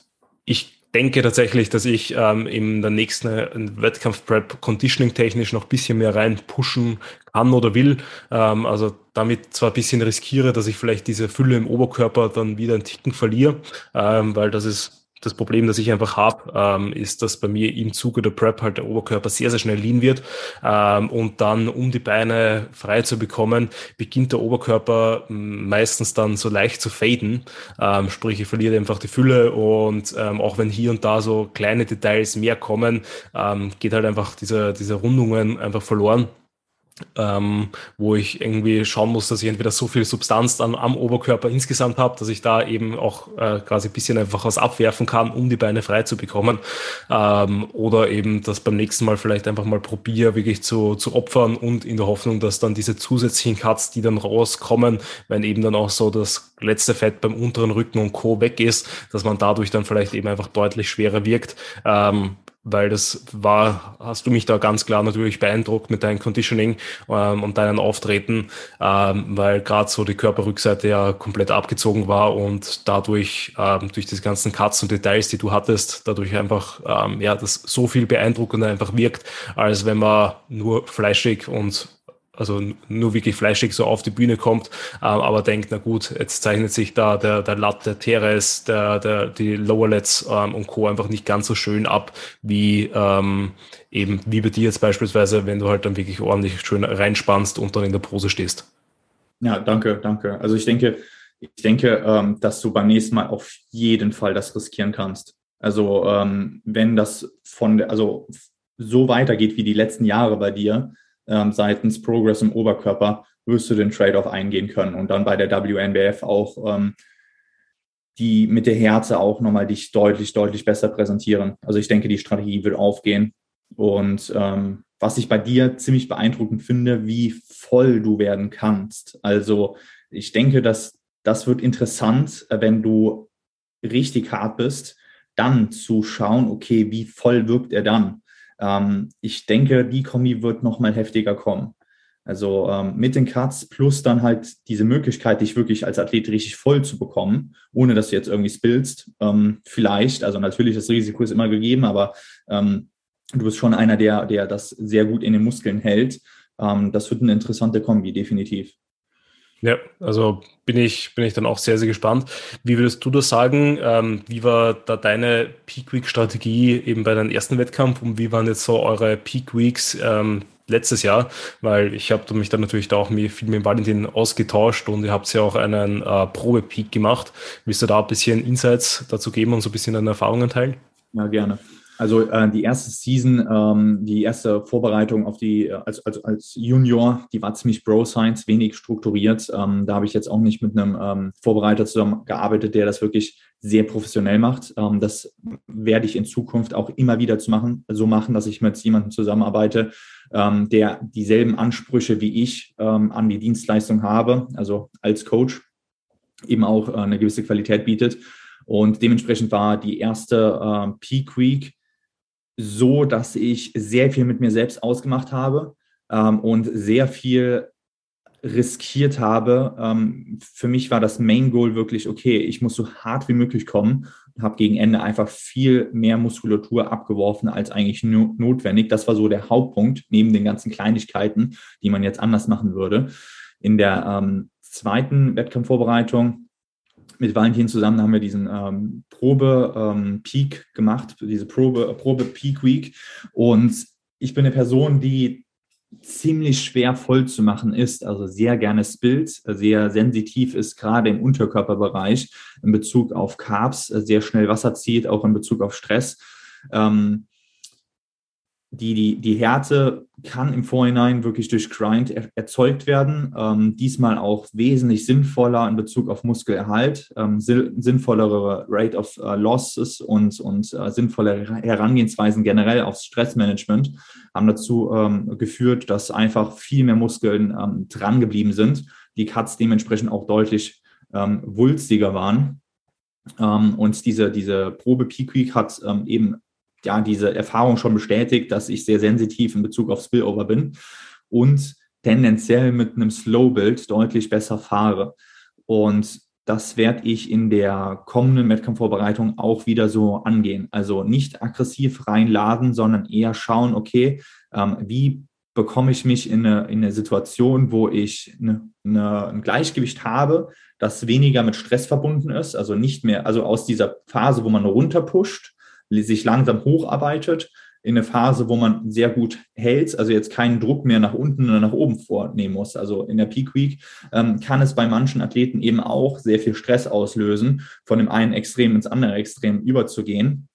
ich denke tatsächlich, dass ich ähm, in der nächsten Wettkampf-Prep conditioning-technisch noch ein bisschen mehr rein pushen kann oder will. Ähm, also damit zwar ein bisschen riskiere, dass ich vielleicht diese Fülle im Oberkörper dann wieder einen Ticken verliere, ähm, weil das ist das Problem, das ich einfach habe, ähm, ist, dass bei mir im Zuge der Prep halt der Oberkörper sehr, sehr schnell lean wird. Ähm, und dann, um die Beine frei zu bekommen, beginnt der Oberkörper meistens dann so leicht zu faden. Ähm, sprich, ich verliere einfach die Fülle und ähm, auch wenn hier und da so kleine Details mehr kommen, ähm, geht halt einfach diese, diese Rundungen einfach verloren ähm, wo ich irgendwie schauen muss, dass ich entweder so viel Substanz dann am Oberkörper insgesamt habe, dass ich da eben auch äh, quasi ein bisschen einfach was abwerfen kann, um die Beine frei zu bekommen. Ähm, oder eben das beim nächsten Mal vielleicht einfach mal probiere, wirklich zu, zu opfern und in der Hoffnung, dass dann diese zusätzlichen Cuts, die dann rauskommen, wenn eben dann auch so das letzte Fett beim unteren Rücken und Co. weg ist, dass man dadurch dann vielleicht eben einfach deutlich schwerer wirkt. Ähm, weil das war, hast du mich da ganz klar natürlich beeindruckt mit deinem Conditioning ähm, und deinen Auftreten, ähm, weil gerade so die Körperrückseite ja komplett abgezogen war und dadurch ähm, durch diese ganzen Cuts und Details, die du hattest, dadurch einfach ähm, ja das so viel beeindruckender einfach wirkt, als wenn man nur fleischig und also nur wirklich fleischig so auf die Bühne kommt, ähm, aber denkt, na gut, jetzt zeichnet sich da der, der Lat, der Teres, der, der, die Lowerlets ähm, und Co. einfach nicht ganz so schön ab, wie ähm, eben wie bei dir jetzt beispielsweise, wenn du halt dann wirklich ordentlich schön reinspannst und dann in der Pose stehst. Ja, danke, danke. Also ich denke, ich denke, ähm, dass du beim nächsten Mal auf jeden Fall das riskieren kannst. Also ähm, wenn das von der, also so weitergeht wie die letzten Jahre bei dir, seitens Progress im Oberkörper wirst du den Trade-off eingehen können und dann bei der WNBF auch ähm, die mit der Herze auch nochmal dich deutlich, deutlich besser präsentieren. Also ich denke, die Strategie wird aufgehen. Und ähm, was ich bei dir ziemlich beeindruckend finde, wie voll du werden kannst. Also ich denke, dass das wird interessant, wenn du richtig hart bist, dann zu schauen, okay, wie voll wirkt er dann? Ähm, ich denke, die Kombi wird noch mal heftiger kommen. Also ähm, mit den Cuts plus dann halt diese Möglichkeit, dich wirklich als Athlet richtig voll zu bekommen, ohne dass du jetzt irgendwie spillst. Ähm, vielleicht, also natürlich das Risiko ist immer gegeben, aber ähm, du bist schon einer, der, der das sehr gut in den Muskeln hält. Ähm, das wird eine interessante Kombi, definitiv. Ja, also bin ich, bin ich dann auch sehr, sehr gespannt. Wie würdest du das sagen? Ähm, wie war da deine Peak Week Strategie eben bei deinem ersten Wettkampf und wie waren jetzt so eure Peak Weeks ähm, letztes Jahr? Weil ich habe mich dann natürlich da auch viel mit Valentin ausgetauscht und ihr habt ja auch einen äh, Probe-Peak gemacht. Willst du da ein bisschen Insights dazu geben und so ein bisschen deine Erfahrungen teilen? Ja, gerne. Also äh, die erste Season, ähm, die erste Vorbereitung auf die, äh, als, als, als Junior, die war ziemlich Bro-Science, wenig strukturiert. Ähm, da habe ich jetzt auch nicht mit einem ähm, Vorbereiter zusammengearbeitet, der das wirklich sehr professionell macht. Ähm, das werde ich in Zukunft auch immer wieder zu machen, so machen, dass ich mit jemandem zusammenarbeite, ähm, der dieselben Ansprüche wie ich ähm, an die Dienstleistung habe, also als Coach eben auch äh, eine gewisse Qualität bietet. Und dementsprechend war die erste äh, Peak Week so, dass ich sehr viel mit mir selbst ausgemacht habe ähm, und sehr viel riskiert habe. Ähm, für mich war das Main Goal wirklich, okay, ich muss so hart wie möglich kommen und habe gegen Ende einfach viel mehr Muskulatur abgeworfen als eigentlich no notwendig. Das war so der Hauptpunkt, neben den ganzen Kleinigkeiten, die man jetzt anders machen würde. In der ähm, zweiten Wettkampfvorbereitung mit Valentin zusammen haben wir diesen ähm, Probe-Peak ähm, gemacht, diese Probe, Probe-Peak Week. Und ich bin eine Person, die ziemlich schwer voll zu machen ist, also sehr gerne spillt, sehr sensitiv ist, gerade im Unterkörperbereich in Bezug auf Carbs, sehr schnell Wasser zieht, auch in Bezug auf Stress. Ähm, die, die, die Härte kann im Vorhinein wirklich durch Grind er, erzeugt werden. Ähm, diesmal auch wesentlich sinnvoller in Bezug auf Muskelerhalt, ähm, sinnvollere Rate of uh, Losses und, und uh, sinnvolle Herangehensweisen generell aufs Stressmanagement haben dazu ähm, geführt, dass einfach viel mehr Muskeln ähm, dran geblieben sind. Die Cuts dementsprechend auch deutlich ähm, wulstiger waren. Ähm, und diese, diese Probe Peak Week hat ähm, eben ja, diese Erfahrung schon bestätigt, dass ich sehr sensitiv in Bezug auf Spillover bin und tendenziell mit einem Slow-Build deutlich besser fahre. Und das werde ich in der kommenden Wettkampfvorbereitung auch wieder so angehen. Also nicht aggressiv reinladen, sondern eher schauen, okay, ähm, wie bekomme ich mich in eine, in eine Situation, wo ich eine, eine, ein Gleichgewicht habe, das weniger mit Stress verbunden ist, also nicht mehr, also aus dieser Phase, wo man runterpusht, sich langsam hocharbeitet in eine Phase, wo man sehr gut hält, also jetzt keinen Druck mehr nach unten oder nach oben vornehmen muss. Also in der Peak Week ähm, kann es bei manchen Athleten eben auch sehr viel Stress auslösen, von dem einen Extrem ins andere Extrem überzugehen.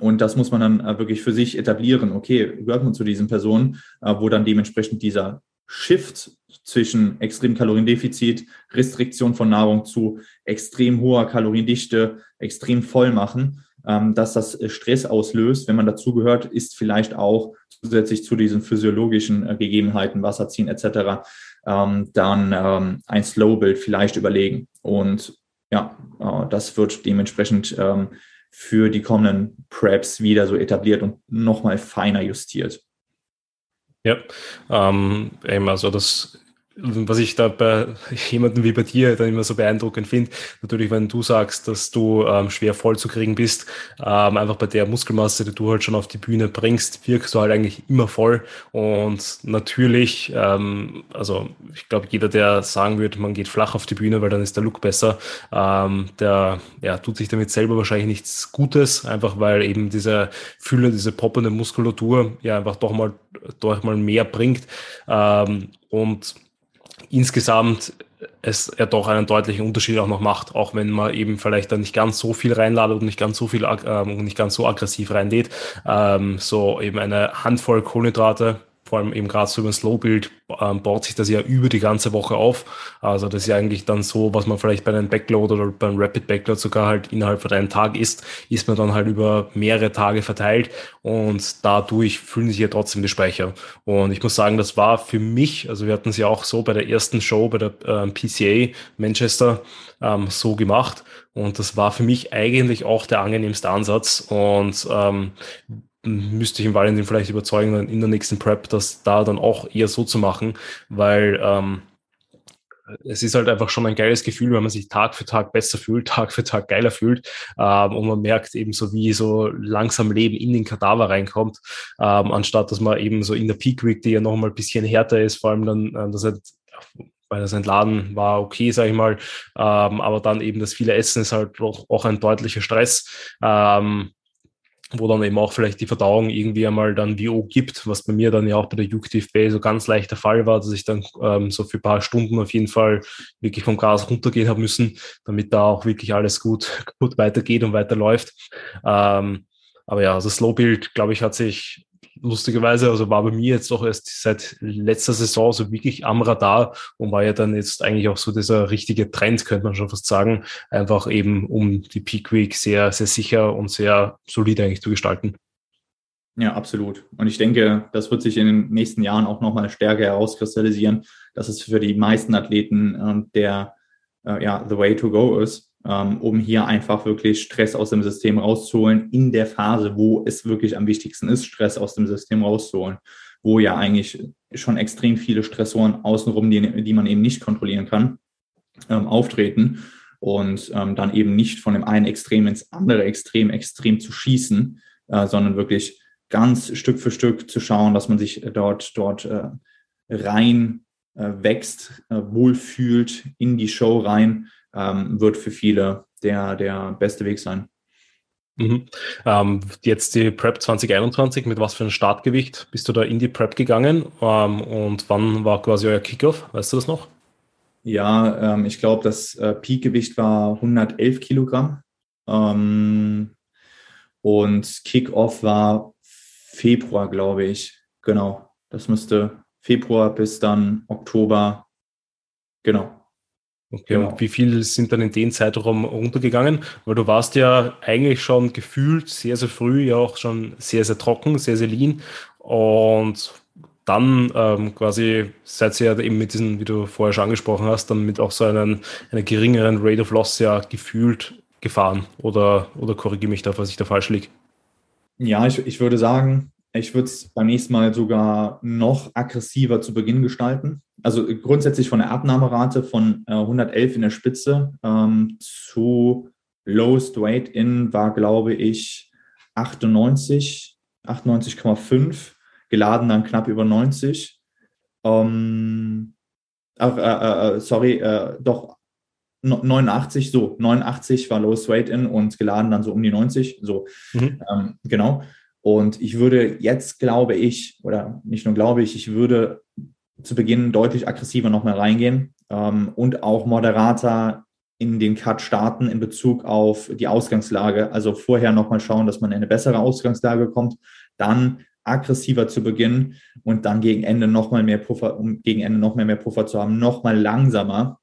Und das muss man dann äh, wirklich für sich etablieren. Okay, gehört man zu diesen Personen, äh, wo dann dementsprechend dieser Shift zwischen extrem Kaloriendefizit, Restriktion von Nahrung zu extrem hoher Kaloriendichte, extrem voll machen, dass das äh, Stress auslöst. Wenn man dazugehört, ist vielleicht auch zusätzlich zu diesen physiologischen äh, Gegebenheiten, Wasserziehen etc., ähm, dann ähm, ein Slow-Build vielleicht überlegen. Und ja, äh, das wird dementsprechend für die kommenden Preps wieder so etabliert und nochmal feiner justiert. Ja, ähm, eben also das was ich da bei jemandem wie bei dir dann immer so beeindruckend finde, natürlich, wenn du sagst, dass du ähm, schwer voll zu kriegen bist, ähm, einfach bei der Muskelmasse, die du halt schon auf die Bühne bringst, wirkst du halt eigentlich immer voll. Und natürlich, ähm, also ich glaube, jeder, der sagen würde, man geht flach auf die Bühne, weil dann ist der Look besser, ähm, der ja, tut sich damit selber wahrscheinlich nichts Gutes, einfach weil eben diese Fülle, diese poppende Muskulatur ja einfach doch mal, doch mal mehr bringt. Ähm, und insgesamt es er doch einen deutlichen Unterschied auch noch macht, auch wenn man eben vielleicht dann nicht ganz so viel reinladet und nicht ganz so viel ähm, nicht ganz so aggressiv reinlädt. Ähm, so eben eine Handvoll Kohlenhydrate vor allem eben gerade so über ein Slow-Build ähm, baut sich das ja über die ganze Woche auf. Also das ist ja eigentlich dann so, was man vielleicht bei einem Backload oder beim Rapid Backload sogar halt innerhalb von einem Tag isst, ist man dann halt über mehrere Tage verteilt und dadurch füllen sich ja trotzdem die Speicher. Und ich muss sagen, das war für mich, also wir hatten es ja auch so bei der ersten Show bei der ähm, PCA Manchester ähm, so gemacht und das war für mich eigentlich auch der angenehmste Ansatz und ähm, müsste ich im Valentin vielleicht überzeugen, dann in der nächsten Prep, das da dann auch eher so zu machen, weil ähm, es ist halt einfach schon ein geiles Gefühl, wenn man sich Tag für Tag besser fühlt, Tag für Tag geiler fühlt ähm, und man merkt eben so, wie so langsam Leben in den Kadaver reinkommt, ähm, anstatt dass man eben so in der Peak Week, die ja noch mal ein bisschen härter ist, vor allem dann, äh, das halt weil das Entladen war okay, sage ich mal. Ähm, aber dann eben das viele Essen ist halt auch, auch ein deutlicher Stress. Ähm, wo dann eben auch vielleicht die Verdauung irgendwie einmal dann WO gibt, was bei mir dann ja auch bei der Juctive Bay so ganz leicht der Fall war, dass ich dann ähm, so für ein paar Stunden auf jeden Fall wirklich vom Gas runtergehen habe müssen, damit da auch wirklich alles gut, gut weitergeht und weiterläuft. Ähm, aber ja, also Slow Build, glaube ich, hat sich lustigerweise, also war bei mir jetzt doch erst seit letzter Saison so wirklich am Radar und war ja dann jetzt eigentlich auch so dieser richtige Trend, könnte man schon fast sagen, einfach eben um die Peak Week sehr, sehr sicher und sehr solide eigentlich zu gestalten. Ja, absolut. Und ich denke, das wird sich in den nächsten Jahren auch nochmal stärker herauskristallisieren, dass es für die meisten Athleten äh, der, äh, ja, the way to go ist um hier einfach wirklich Stress aus dem System rauszuholen in der Phase, wo es wirklich am wichtigsten ist, Stress aus dem System rauszuholen, wo ja eigentlich schon extrem viele Stressoren außenrum, die, die man eben nicht kontrollieren kann, ähm, auftreten und ähm, dann eben nicht von dem einen Extrem ins andere Extrem extrem zu schießen, äh, sondern wirklich ganz Stück für Stück zu schauen, dass man sich dort dort äh, rein äh, wächst, äh, wohlfühlt in die Show rein ähm, wird für viele der, der beste Weg sein. Mhm. Ähm, jetzt die Prep 2021, mit was für einem Startgewicht bist du da in die Prep gegangen ähm, und wann war quasi euer Kickoff? Weißt du das noch? Ja, ähm, ich glaube, das äh, Peakgewicht war 111 Kilogramm ähm, und Kickoff war Februar, glaube ich. Genau, das müsste Februar bis dann Oktober. Genau. Okay, genau. und wie viel sind dann in den Zeitraum runtergegangen? Weil du warst ja eigentlich schon gefühlt sehr, sehr früh, ja auch schon sehr, sehr trocken, sehr, sehr lean. Und dann ähm, quasi seid ihr ja eben mit diesen, wie du vorher schon angesprochen hast, dann mit auch so einem, einer geringeren Rate of Loss ja gefühlt gefahren. Oder, oder korrigiere mich da, was ich da falsch liege? Ja, ich, ich würde sagen, ich würde es beim nächsten Mal sogar noch aggressiver zu Beginn gestalten. Also grundsätzlich von der Abnahmerate von äh, 111 in der Spitze ähm, zu Lowest Weight In war, glaube ich, 98, 98,5, geladen dann knapp über 90. Ähm, äh, äh, sorry, äh, doch 89, so 89 war Lowest Weight In und geladen dann so um die 90, so mhm. ähm, genau. Und ich würde jetzt, glaube ich, oder nicht nur glaube ich, ich würde zu Beginn deutlich aggressiver nochmal reingehen ähm, und auch moderater in den Cut starten in Bezug auf die Ausgangslage. Also vorher nochmal schauen, dass man in eine bessere Ausgangslage kommt, dann aggressiver zu beginnen und dann gegen Ende nochmal mehr Puffer, um gegen Ende noch mehr, mehr Puffer zu haben, nochmal langsamer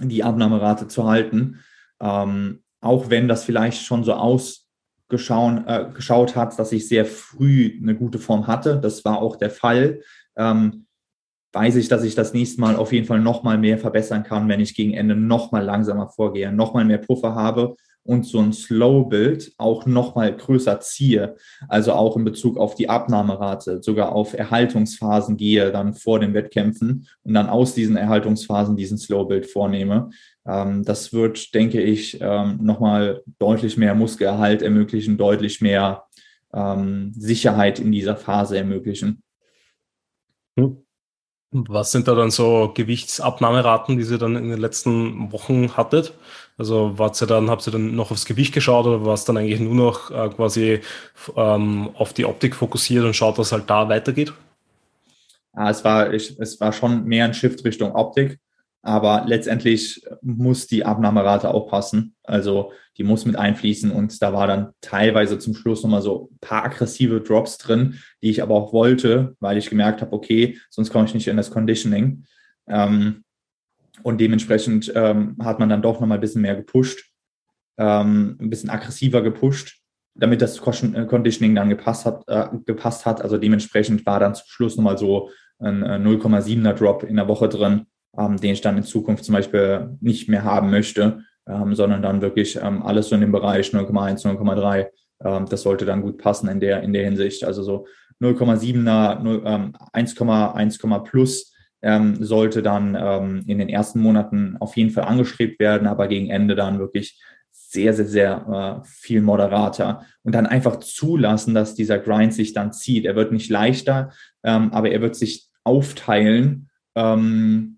die Abnahmerate zu halten. Ähm, auch wenn das vielleicht schon so aus geschauen, äh, geschaut hat, dass ich sehr früh eine gute Form hatte. Das war auch der Fall. Ähm, weiß ich, dass ich das nächste Mal auf jeden Fall noch mal mehr verbessern kann, wenn ich gegen Ende noch mal langsamer vorgehe, noch mal mehr Puffer habe und so ein Slow-Build auch noch mal größer ziehe, also auch in Bezug auf die Abnahmerate, sogar auf Erhaltungsphasen gehe dann vor den Wettkämpfen und dann aus diesen Erhaltungsphasen diesen Slow-Build vornehme. Ähm, das wird, denke ich, ähm, nochmal deutlich mehr Muskelerhalt ermöglichen, deutlich mehr ähm, Sicherheit in dieser Phase ermöglichen. Hm. Was sind da dann so Gewichtsabnahmeraten, die ihr dann in den letzten Wochen hattet? Also wart ihr dann, habt ihr dann noch aufs Gewicht geschaut oder war es dann eigentlich nur noch äh, quasi auf die Optik fokussiert und schaut, dass halt da weitergeht? Ja, es war, ich, es war schon mehr ein Shift Richtung Optik. Aber letztendlich muss die Abnahmerate auch passen. Also die muss mit einfließen. Und da war dann teilweise zum Schluss nochmal so ein paar aggressive Drops drin, die ich aber auch wollte, weil ich gemerkt habe, okay, sonst komme ich nicht in das Conditioning. Ähm, und dementsprechend ähm, hat man dann doch nochmal ein bisschen mehr gepusht, ähm, ein bisschen aggressiver gepusht, damit das äh, Conditioning dann gepasst hat. Äh, gepasst hat. Also dementsprechend war dann zum Schluss nochmal so ein 0,7er äh, Drop in der Woche drin ähm, den ich dann in Zukunft zum Beispiel nicht mehr haben möchte, ähm, sondern dann wirklich ähm, alles so in dem Bereich 0,1, 0,3. Ähm, das sollte dann gut passen in der, in der Hinsicht. Also so 0,7er, 1,1, plus ähm, sollte dann ähm, in den ersten Monaten auf jeden Fall angestrebt werden, aber gegen Ende dann wirklich sehr, sehr, sehr äh, viel moderater und dann einfach zulassen, dass dieser Grind sich dann zieht. Er wird nicht leichter, ähm, aber er wird sich aufteilen ähm,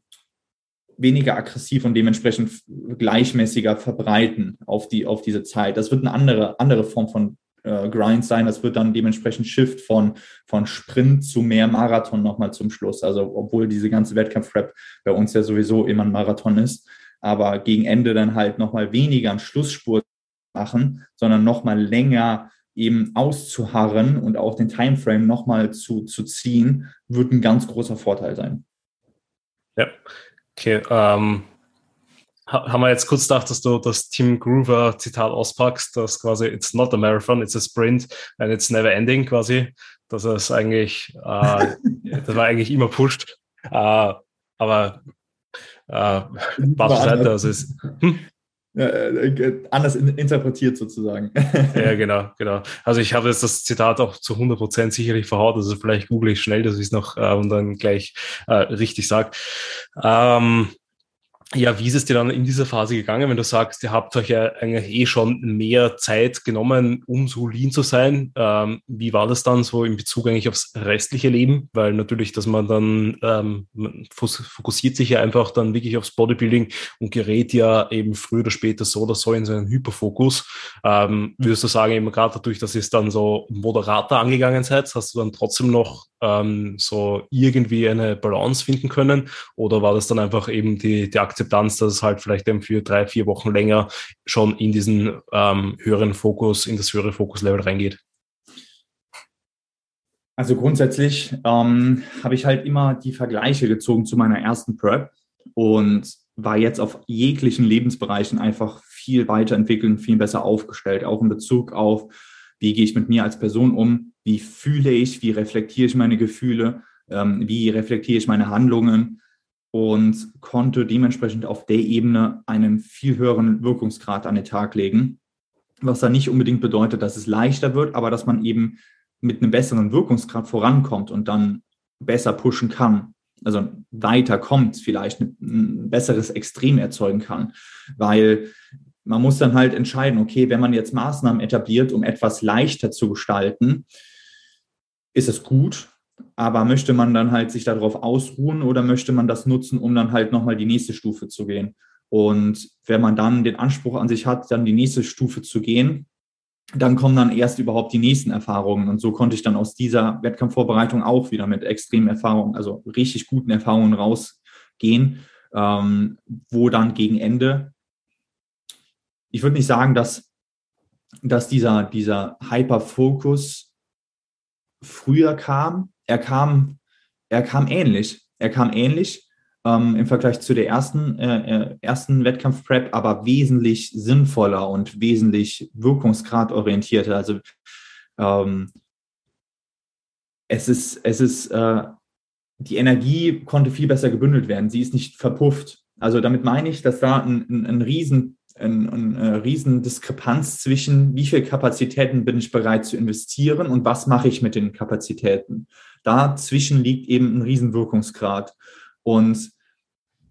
weniger aggressiv und dementsprechend gleichmäßiger verbreiten auf die, auf diese Zeit. Das wird eine andere, andere Form von äh, Grind sein. Das wird dann dementsprechend Shift von, von Sprint zu mehr Marathon nochmal zum Schluss. Also, obwohl diese ganze Wettkampf-Prep bei uns ja sowieso immer ein Marathon ist, aber gegen Ende dann halt nochmal weniger einen Schlussspurt machen, sondern nochmal länger eben auszuharren und auch den Timeframe nochmal zu, zu ziehen, wird ein ganz großer Vorteil sein. Ja, okay. Ähm, haben wir jetzt kurz gedacht, dass du das Tim Groover Zitat auspackst, dass quasi it's not a marathon, it's a sprint and it's never ending quasi, dass es eigentlich, äh, das war eigentlich immer pusht. Äh, aber äh, was Seite, also ist, hm? Äh, äh, anders interpretiert sozusagen. ja, genau, genau. Also ich habe jetzt das Zitat auch zu 100 Prozent sicherlich verhaut, also vielleicht google ich schnell, dass ich es noch äh, und dann gleich äh, richtig sage. Ähm, ja, wie ist es dir dann in dieser Phase gegangen, wenn du sagst, ihr habt euch ja eigentlich eh schon mehr Zeit genommen, um so lean zu sein? Ähm, wie war das dann so in Bezug eigentlich aufs restliche Leben? Weil natürlich, dass man dann ähm, man fokussiert sich ja einfach dann wirklich aufs Bodybuilding und gerät ja eben früher oder später so oder so in seinen Hyperfokus. Ähm, würdest du sagen, eben gerade dadurch, dass ihr es dann so moderater angegangen seid, hast du dann trotzdem noch ähm, so irgendwie eine Balance finden können? Oder war das dann einfach eben die, die Akzeptanz, dass es halt vielleicht eben für drei, vier Wochen länger schon in diesen ähm, höheren Fokus, in das höhere Fokuslevel reingeht? Also grundsätzlich ähm, habe ich halt immer die Vergleiche gezogen zu meiner ersten Prep und war jetzt auf jeglichen Lebensbereichen einfach viel weiterentwickelt, viel besser aufgestellt, auch in Bezug auf wie gehe ich mit mir als Person um? Wie fühle ich? Wie reflektiere ich meine Gefühle? Ähm, wie reflektiere ich meine Handlungen? Und konnte dementsprechend auf der Ebene einen viel höheren Wirkungsgrad an den Tag legen. Was dann nicht unbedingt bedeutet, dass es leichter wird, aber dass man eben mit einem besseren Wirkungsgrad vorankommt und dann besser pushen kann. Also weiterkommt, vielleicht ein besseres Extrem erzeugen kann. Weil man muss dann halt entscheiden, okay, wenn man jetzt Maßnahmen etabliert, um etwas leichter zu gestalten, ist es gut, aber möchte man dann halt sich darauf ausruhen oder möchte man das nutzen, um dann halt nochmal die nächste Stufe zu gehen? Und wenn man dann den Anspruch an sich hat, dann die nächste Stufe zu gehen, dann kommen dann erst überhaupt die nächsten Erfahrungen. Und so konnte ich dann aus dieser Wettkampfvorbereitung auch wieder mit extremen Erfahrungen, also richtig guten Erfahrungen rausgehen, ähm, wo dann gegen Ende ich würde nicht sagen, dass, dass dieser, dieser Hyperfokus früher kam. Er kam, er kam ähnlich. Er kam ähnlich ähm, im Vergleich zu der ersten, äh, äh ersten Wettkampf-Prep, aber wesentlich sinnvoller und wesentlich wirkungsgradorientierter. Also ähm, es ist, es ist, äh, die Energie konnte viel besser gebündelt werden. Sie ist nicht verpufft. Also damit meine ich, dass da ein, ein, ein riesen eine, eine riesen Diskrepanz zwischen, wie viel Kapazitäten bin ich bereit zu investieren und was mache ich mit den Kapazitäten. Dazwischen liegt eben ein riesen Wirkungsgrad. Und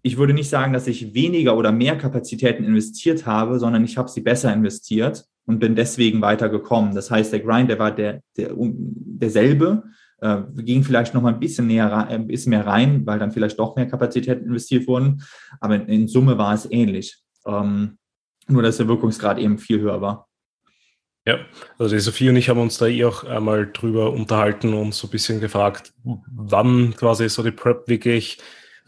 ich würde nicht sagen, dass ich weniger oder mehr Kapazitäten investiert habe, sondern ich habe sie besser investiert und bin deswegen weitergekommen. Das heißt, der Grind, der war der, der, derselbe, äh, ging vielleicht noch mal ein bisschen näher rein, ein bisschen mehr rein, weil dann vielleicht doch mehr Kapazitäten investiert wurden. Aber in, in Summe war es ähnlich. Nur, dass der Wirkungsgrad eben viel höher war. Ja, also die Sophie und ich haben uns da eh auch einmal drüber unterhalten und so ein bisschen gefragt, wann quasi so die Prep wirklich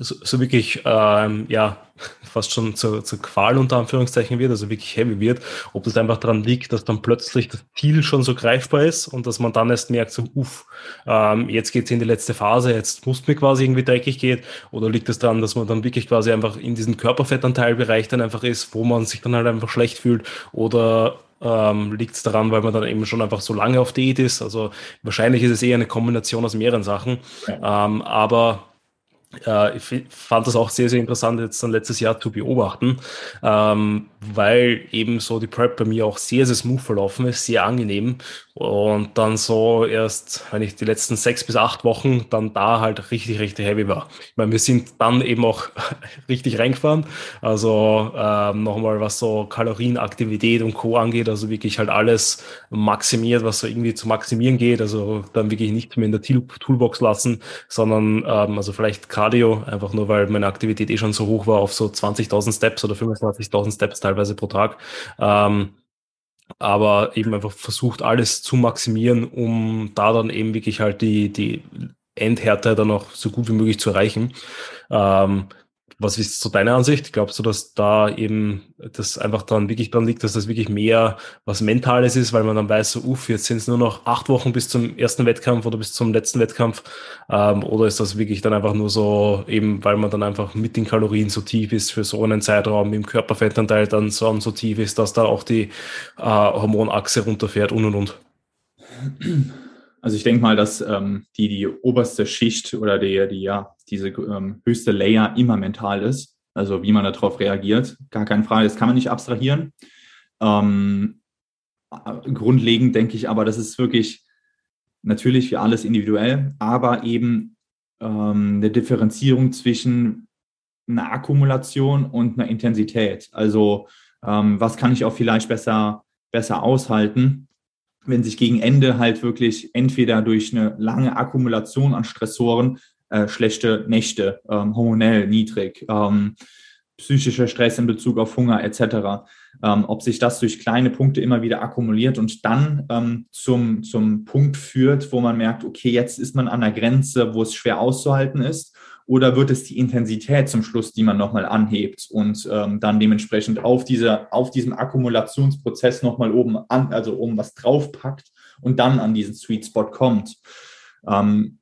so, so wirklich, ähm, ja, fast schon zur, zur Qual unter Anführungszeichen wird, also wirklich heavy wird, ob das einfach daran liegt, dass dann plötzlich das Ziel schon so greifbar ist und dass man dann erst merkt, so, uff, ähm, jetzt geht's in die letzte Phase, jetzt muss mir quasi irgendwie dreckig geht, oder liegt es das daran, dass man dann wirklich quasi einfach in diesem Körperfettanteilbereich dann einfach ist, wo man sich dann halt einfach schlecht fühlt, oder ähm, liegt es daran, weil man dann eben schon einfach so lange auf Diät ist. Also wahrscheinlich ist es eher eine Kombination aus mehreren Sachen. Ja. Ähm, aber äh, ich fand das auch sehr, sehr interessant, jetzt dann letztes Jahr zu beobachten, ähm, weil eben so die Prep bei mir auch sehr, sehr smooth verlaufen ist, sehr angenehm. Und dann so erst, wenn ich die letzten sechs bis acht Wochen dann da halt richtig, richtig heavy war. Ich meine, wir sind dann eben auch richtig reingefahren. Also ähm, nochmal, was so Kalorienaktivität und Co. angeht, also wirklich halt alles maximiert, was so irgendwie zu maximieren geht. Also dann wirklich nicht mehr in der Toolbox lassen, sondern ähm, also vielleicht Cardio, einfach nur weil meine Aktivität eh schon so hoch war auf so 20.000 Steps oder 25.000 Steps teilweise pro Tag. Ähm, aber eben einfach versucht, alles zu maximieren, um da dann eben wirklich halt die, die Endhärte dann auch so gut wie möglich zu erreichen. Ähm, was ist so deine Ansicht? Glaubst du, dass da eben das einfach dann wirklich dran liegt, dass das wirklich mehr was Mentales ist, weil man dann weiß, so, uff, jetzt sind es nur noch acht Wochen bis zum ersten Wettkampf oder bis zum letzten Wettkampf? Ähm, oder ist das wirklich dann einfach nur so, eben weil man dann einfach mit den Kalorien so tief ist für so einen Zeitraum, im Körperfettanteil dann so, so tief ist, dass da auch die äh, Hormonachse runterfährt und und und? Also ich denke mal, dass ähm, die, die oberste Schicht oder die, die ja, diese ähm, höchste Layer immer mental ist. Also wie man darauf reagiert, gar keine Frage, das kann man nicht abstrahieren. Ähm, grundlegend denke ich aber, das ist wirklich natürlich für alles individuell, aber eben ähm, eine Differenzierung zwischen einer Akkumulation und einer Intensität. Also ähm, was kann ich auch vielleicht besser, besser aushalten wenn sich gegen Ende halt wirklich entweder durch eine lange Akkumulation an Stressoren, äh, schlechte Nächte, ähm, hormonell niedrig, ähm, psychischer Stress in Bezug auf Hunger etc., ähm, ob sich das durch kleine Punkte immer wieder akkumuliert und dann ähm, zum, zum Punkt führt, wo man merkt, okay, jetzt ist man an der Grenze, wo es schwer auszuhalten ist oder wird es die Intensität zum Schluss, die man nochmal anhebt und ähm, dann dementsprechend auf, diese, auf diesem Akkumulationsprozess nochmal oben an, also oben was draufpackt und dann an diesen Sweet Spot kommt? Ähm,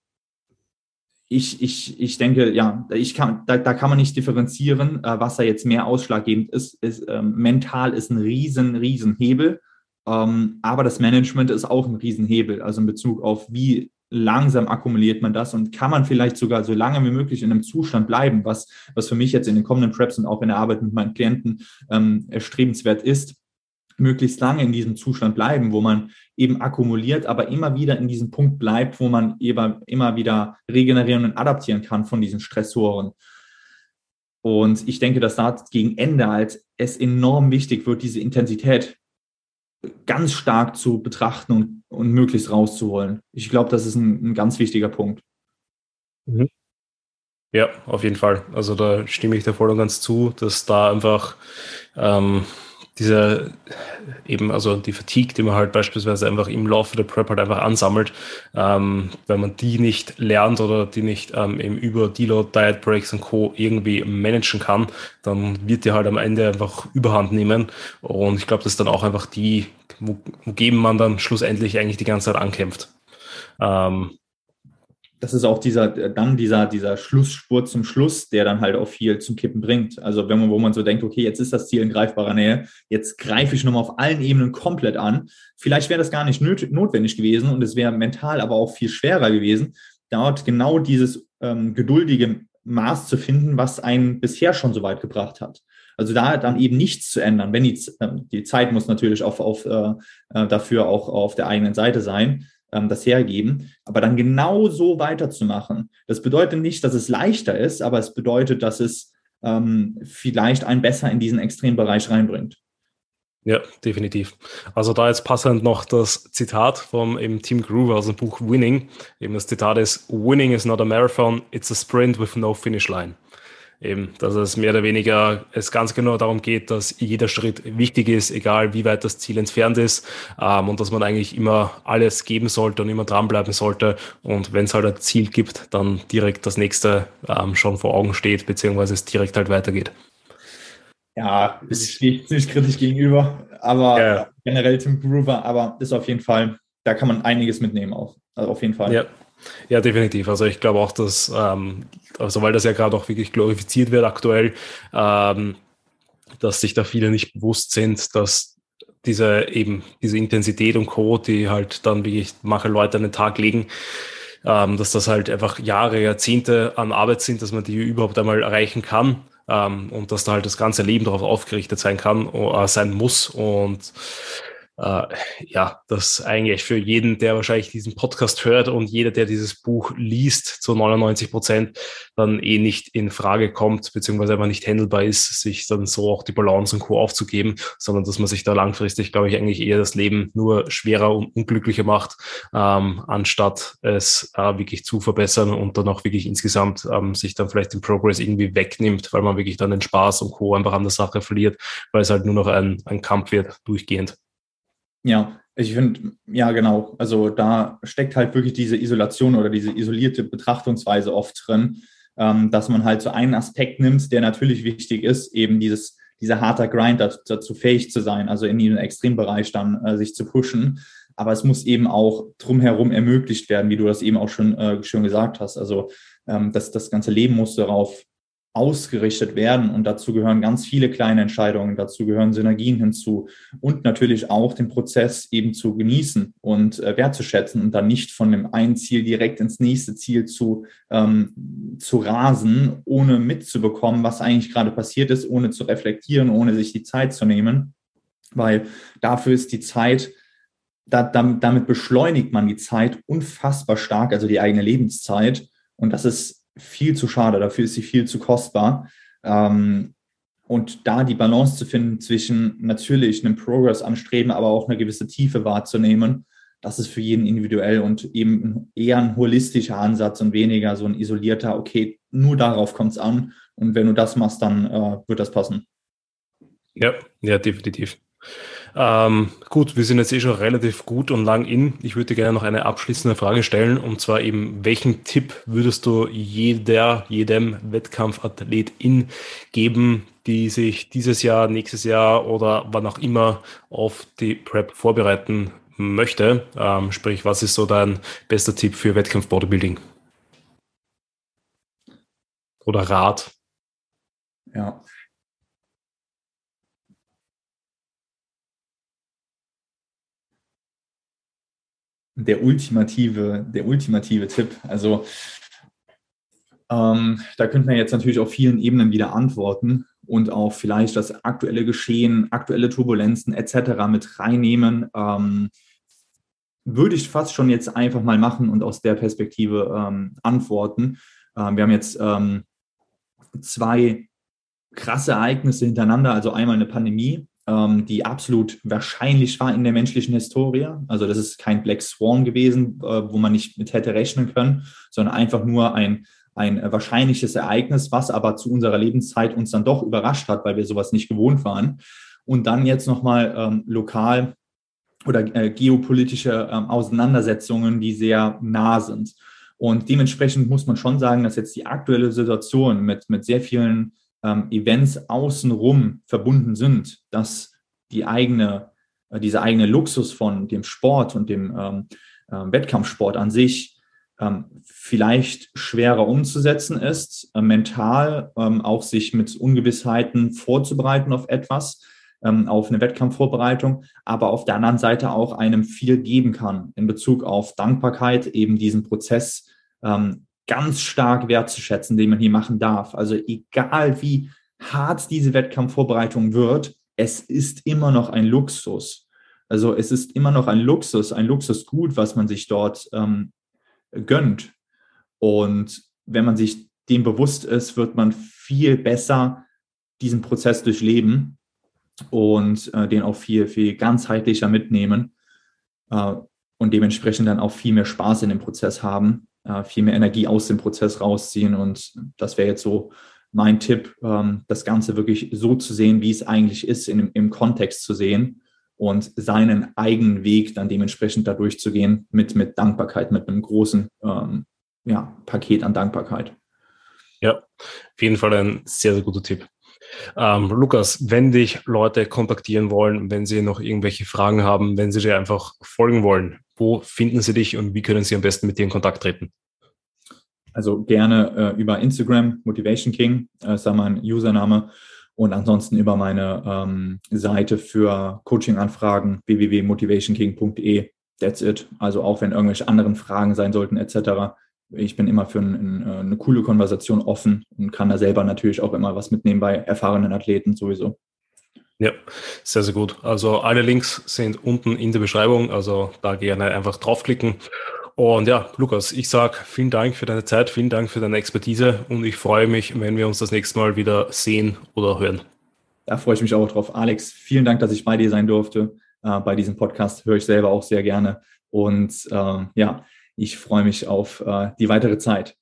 ich, ich, ich denke, ja, ich kann, da, da kann man nicht differenzieren, äh, was da jetzt mehr ausschlaggebend ist. ist ähm, mental ist ein riesen, riesen Hebel, ähm, aber das Management ist auch ein Riesenhebel, also in Bezug auf wie langsam akkumuliert man das und kann man vielleicht sogar so lange wie möglich in einem Zustand bleiben, was, was für mich jetzt in den kommenden Preps und auch in der Arbeit mit meinen Klienten ähm, erstrebenswert ist, möglichst lange in diesem Zustand bleiben, wo man eben akkumuliert, aber immer wieder in diesem Punkt bleibt, wo man eben immer wieder regenerieren und adaptieren kann von diesen Stressoren. Und ich denke, dass da gegen Ende halt es enorm wichtig wird, diese Intensität ganz stark zu betrachten und, und möglichst rauszuholen. Ich glaube, das ist ein, ein ganz wichtiger Punkt. Mhm. Ja, auf jeden Fall. Also da stimme ich dir voll und ganz zu, dass da einfach ähm, diese eben, also die Fatigue, die man halt beispielsweise einfach im Laufe der Prep halt einfach ansammelt, ähm, wenn man die nicht lernt oder die nicht ähm, eben über Deload, Diet Breaks und Co. irgendwie managen kann, dann wird die halt am Ende einfach überhand nehmen. Und ich glaube, das ist dann auch einfach die, wogegen man dann schlussendlich eigentlich die ganze Zeit ankämpft. Ähm, das ist auch dieser, dann dieser, dieser Schlussspurt zum Schluss, der dann halt auch viel zum Kippen bringt. Also wenn man, wo man so denkt, okay, jetzt ist das Ziel in greifbarer Nähe, jetzt greife ich nochmal auf allen Ebenen komplett an. Vielleicht wäre das gar nicht notwendig gewesen und es wäre mental aber auch viel schwerer gewesen, dort genau dieses ähm, geduldige Maß zu finden, was einen bisher schon so weit gebracht hat. Also da dann eben nichts zu ändern, wenn die, äh, die Zeit muss natürlich auf, auf, äh, äh, dafür auch auf der eigenen Seite sein, ähm, das hergeben, aber dann genau so weiterzumachen. Das bedeutet nicht, dass es leichter ist, aber es bedeutet, dass es ähm, vielleicht einen besser in diesen Extrembereich reinbringt. Ja, definitiv. Also da jetzt passend noch das Zitat vom eben Tim Groover aus dem Buch Winning. Eben das Zitat ist, Winning is not a marathon, it's a sprint with no finish line. Eben, dass es mehr oder weniger es ganz genau darum geht, dass jeder Schritt wichtig ist, egal wie weit das Ziel entfernt ist, ähm, und dass man eigentlich immer alles geben sollte und immer dranbleiben sollte. Und wenn es halt ein Ziel gibt, dann direkt das nächste ähm, schon vor Augen steht, beziehungsweise es direkt halt weitergeht. Ja, stehe ich ziemlich kritisch gegenüber, aber ja. generell Tim Groover, aber ist auf jeden Fall, da kann man einiges mitnehmen auch. Also auf jeden Fall. Ja. Ja, definitiv. Also ich glaube auch, dass, ähm, also weil das ja gerade auch wirklich glorifiziert wird aktuell, ähm, dass sich da viele nicht bewusst sind, dass diese eben diese Intensität und Co., die halt dann wirklich manche Leute an den Tag legen, ähm, dass das halt einfach Jahre, Jahrzehnte an Arbeit sind, dass man die überhaupt einmal erreichen kann ähm, und dass da halt das ganze Leben darauf aufgerichtet sein kann, äh, sein muss und äh, ja, das eigentlich für jeden, der wahrscheinlich diesen Podcast hört und jeder, der dieses Buch liest, zu 99 Prozent dann eh nicht in Frage kommt, beziehungsweise einfach nicht handelbar ist, sich dann so auch die Balance und Co. aufzugeben, sondern dass man sich da langfristig, glaube ich, eigentlich eher das Leben nur schwerer und unglücklicher macht, ähm, anstatt es äh, wirklich zu verbessern und dann auch wirklich insgesamt ähm, sich dann vielleicht den Progress irgendwie wegnimmt, weil man wirklich dann den Spaß und Co. einfach an der Sache verliert, weil es halt nur noch ein, ein Kampf wird, durchgehend. Ja, ich finde, ja, genau. Also da steckt halt wirklich diese Isolation oder diese isolierte Betrachtungsweise oft drin, ähm, dass man halt so einen Aspekt nimmt, der natürlich wichtig ist, eben dieses, dieser harter Grind dazu, fähig zu sein, also in den Extrembereich dann äh, sich zu pushen. Aber es muss eben auch drumherum ermöglicht werden, wie du das eben auch schon, äh, schon gesagt hast. Also ähm, das, das ganze Leben muss darauf ausgerichtet werden. Und dazu gehören ganz viele kleine Entscheidungen, dazu gehören Synergien hinzu und natürlich auch den Prozess eben zu genießen und äh, wertzuschätzen und dann nicht von dem einen Ziel direkt ins nächste Ziel zu, ähm, zu rasen, ohne mitzubekommen, was eigentlich gerade passiert ist, ohne zu reflektieren, ohne sich die Zeit zu nehmen. Weil dafür ist die Zeit, da, damit, damit beschleunigt man die Zeit unfassbar stark, also die eigene Lebenszeit. Und das ist viel zu schade, dafür ist sie viel zu kostbar. Ähm, und da die Balance zu finden zwischen natürlich einem Progress anstreben, aber auch eine gewisse Tiefe wahrzunehmen, das ist für jeden individuell und eben eher ein holistischer Ansatz und weniger so ein isolierter, okay, nur darauf kommt es an und wenn du das machst, dann äh, wird das passen. Ja, ja, definitiv. Ähm, gut, wir sind jetzt eh schon relativ gut und lang in. Ich würde gerne noch eine abschließende Frage stellen und zwar eben, welchen Tipp würdest du jeder, jedem Wettkampfathletin geben, die sich dieses Jahr, nächstes Jahr oder wann auch immer auf die Prep vorbereiten möchte? Ähm, sprich, was ist so dein bester Tipp für Wettkampf-Bodybuilding? Oder Rat? Ja, der ultimative, der ultimative Tipp. Also ähm, da könnte man jetzt natürlich auf vielen Ebenen wieder antworten und auch vielleicht das aktuelle Geschehen, aktuelle Turbulenzen etc. mit reinnehmen. Ähm, würde ich fast schon jetzt einfach mal machen und aus der Perspektive ähm, antworten. Ähm, wir haben jetzt ähm, zwei krasse Ereignisse hintereinander, also einmal eine Pandemie ähm, die absolut wahrscheinlich war in der menschlichen Historie. Also das ist kein Black Swan gewesen, äh, wo man nicht mit hätte rechnen können, sondern einfach nur ein, ein wahrscheinliches Ereignis, was aber zu unserer Lebenszeit uns dann doch überrascht hat, weil wir sowas nicht gewohnt waren. Und dann jetzt nochmal ähm, lokal oder äh, geopolitische ähm, Auseinandersetzungen, die sehr nah sind. Und dementsprechend muss man schon sagen, dass jetzt die aktuelle Situation mit, mit sehr vielen ähm, Events außenrum verbunden sind, dass die eigene, äh, dieser eigene Luxus von dem Sport und dem ähm, äh, Wettkampfsport an sich ähm, vielleicht schwerer umzusetzen ist, äh, mental ähm, auch sich mit Ungewissheiten vorzubereiten auf etwas, ähm, auf eine Wettkampfvorbereitung, aber auf der anderen Seite auch einem viel geben kann in Bezug auf Dankbarkeit, eben diesen Prozess ähm, ganz stark wertzuschätzen, den man hier machen darf. Also egal wie hart diese Wettkampfvorbereitung wird, es ist immer noch ein Luxus. Also es ist immer noch ein Luxus, ein Luxusgut, was man sich dort ähm, gönnt. Und wenn man sich dem bewusst ist, wird man viel besser diesen Prozess durchleben und äh, den auch viel, viel ganzheitlicher mitnehmen äh, und dementsprechend dann auch viel mehr Spaß in dem Prozess haben äh, viel mehr Energie aus dem Prozess rausziehen. Und das wäre jetzt so mein Tipp, ähm, das Ganze wirklich so zu sehen, wie es eigentlich ist, in, im Kontext zu sehen und seinen eigenen Weg dann dementsprechend da durchzugehen mit, mit Dankbarkeit, mit einem großen ähm, ja, Paket an Dankbarkeit. Ja, auf jeden Fall ein sehr, sehr guter Tipp. Ähm, Lukas, wenn dich Leute kontaktieren wollen, wenn sie noch irgendwelche Fragen haben, wenn sie dir einfach folgen wollen, wo finden sie dich und wie können sie am besten mit dir in Kontakt treten? Also gerne äh, über Instagram, Motivation King, äh, ist da mein Username. Und ansonsten über meine ähm, Seite für Coaching-Anfragen www.motivationking.de. That's it. Also auch wenn irgendwelche anderen Fragen sein sollten etc ich bin immer für ein, äh, eine coole Konversation offen und kann da selber natürlich auch immer was mitnehmen bei erfahrenen Athleten sowieso. Ja, sehr, sehr gut. Also alle Links sind unten in der Beschreibung, also da gerne einfach draufklicken. Und ja, Lukas, ich sage vielen Dank für deine Zeit, vielen Dank für deine Expertise und ich freue mich, wenn wir uns das nächste Mal wieder sehen oder hören. Da freue ich mich auch drauf. Alex, vielen Dank, dass ich bei dir sein durfte. Äh, bei diesem Podcast höre ich selber auch sehr gerne. Und äh, ja, ich freue mich auf äh, die weitere Zeit.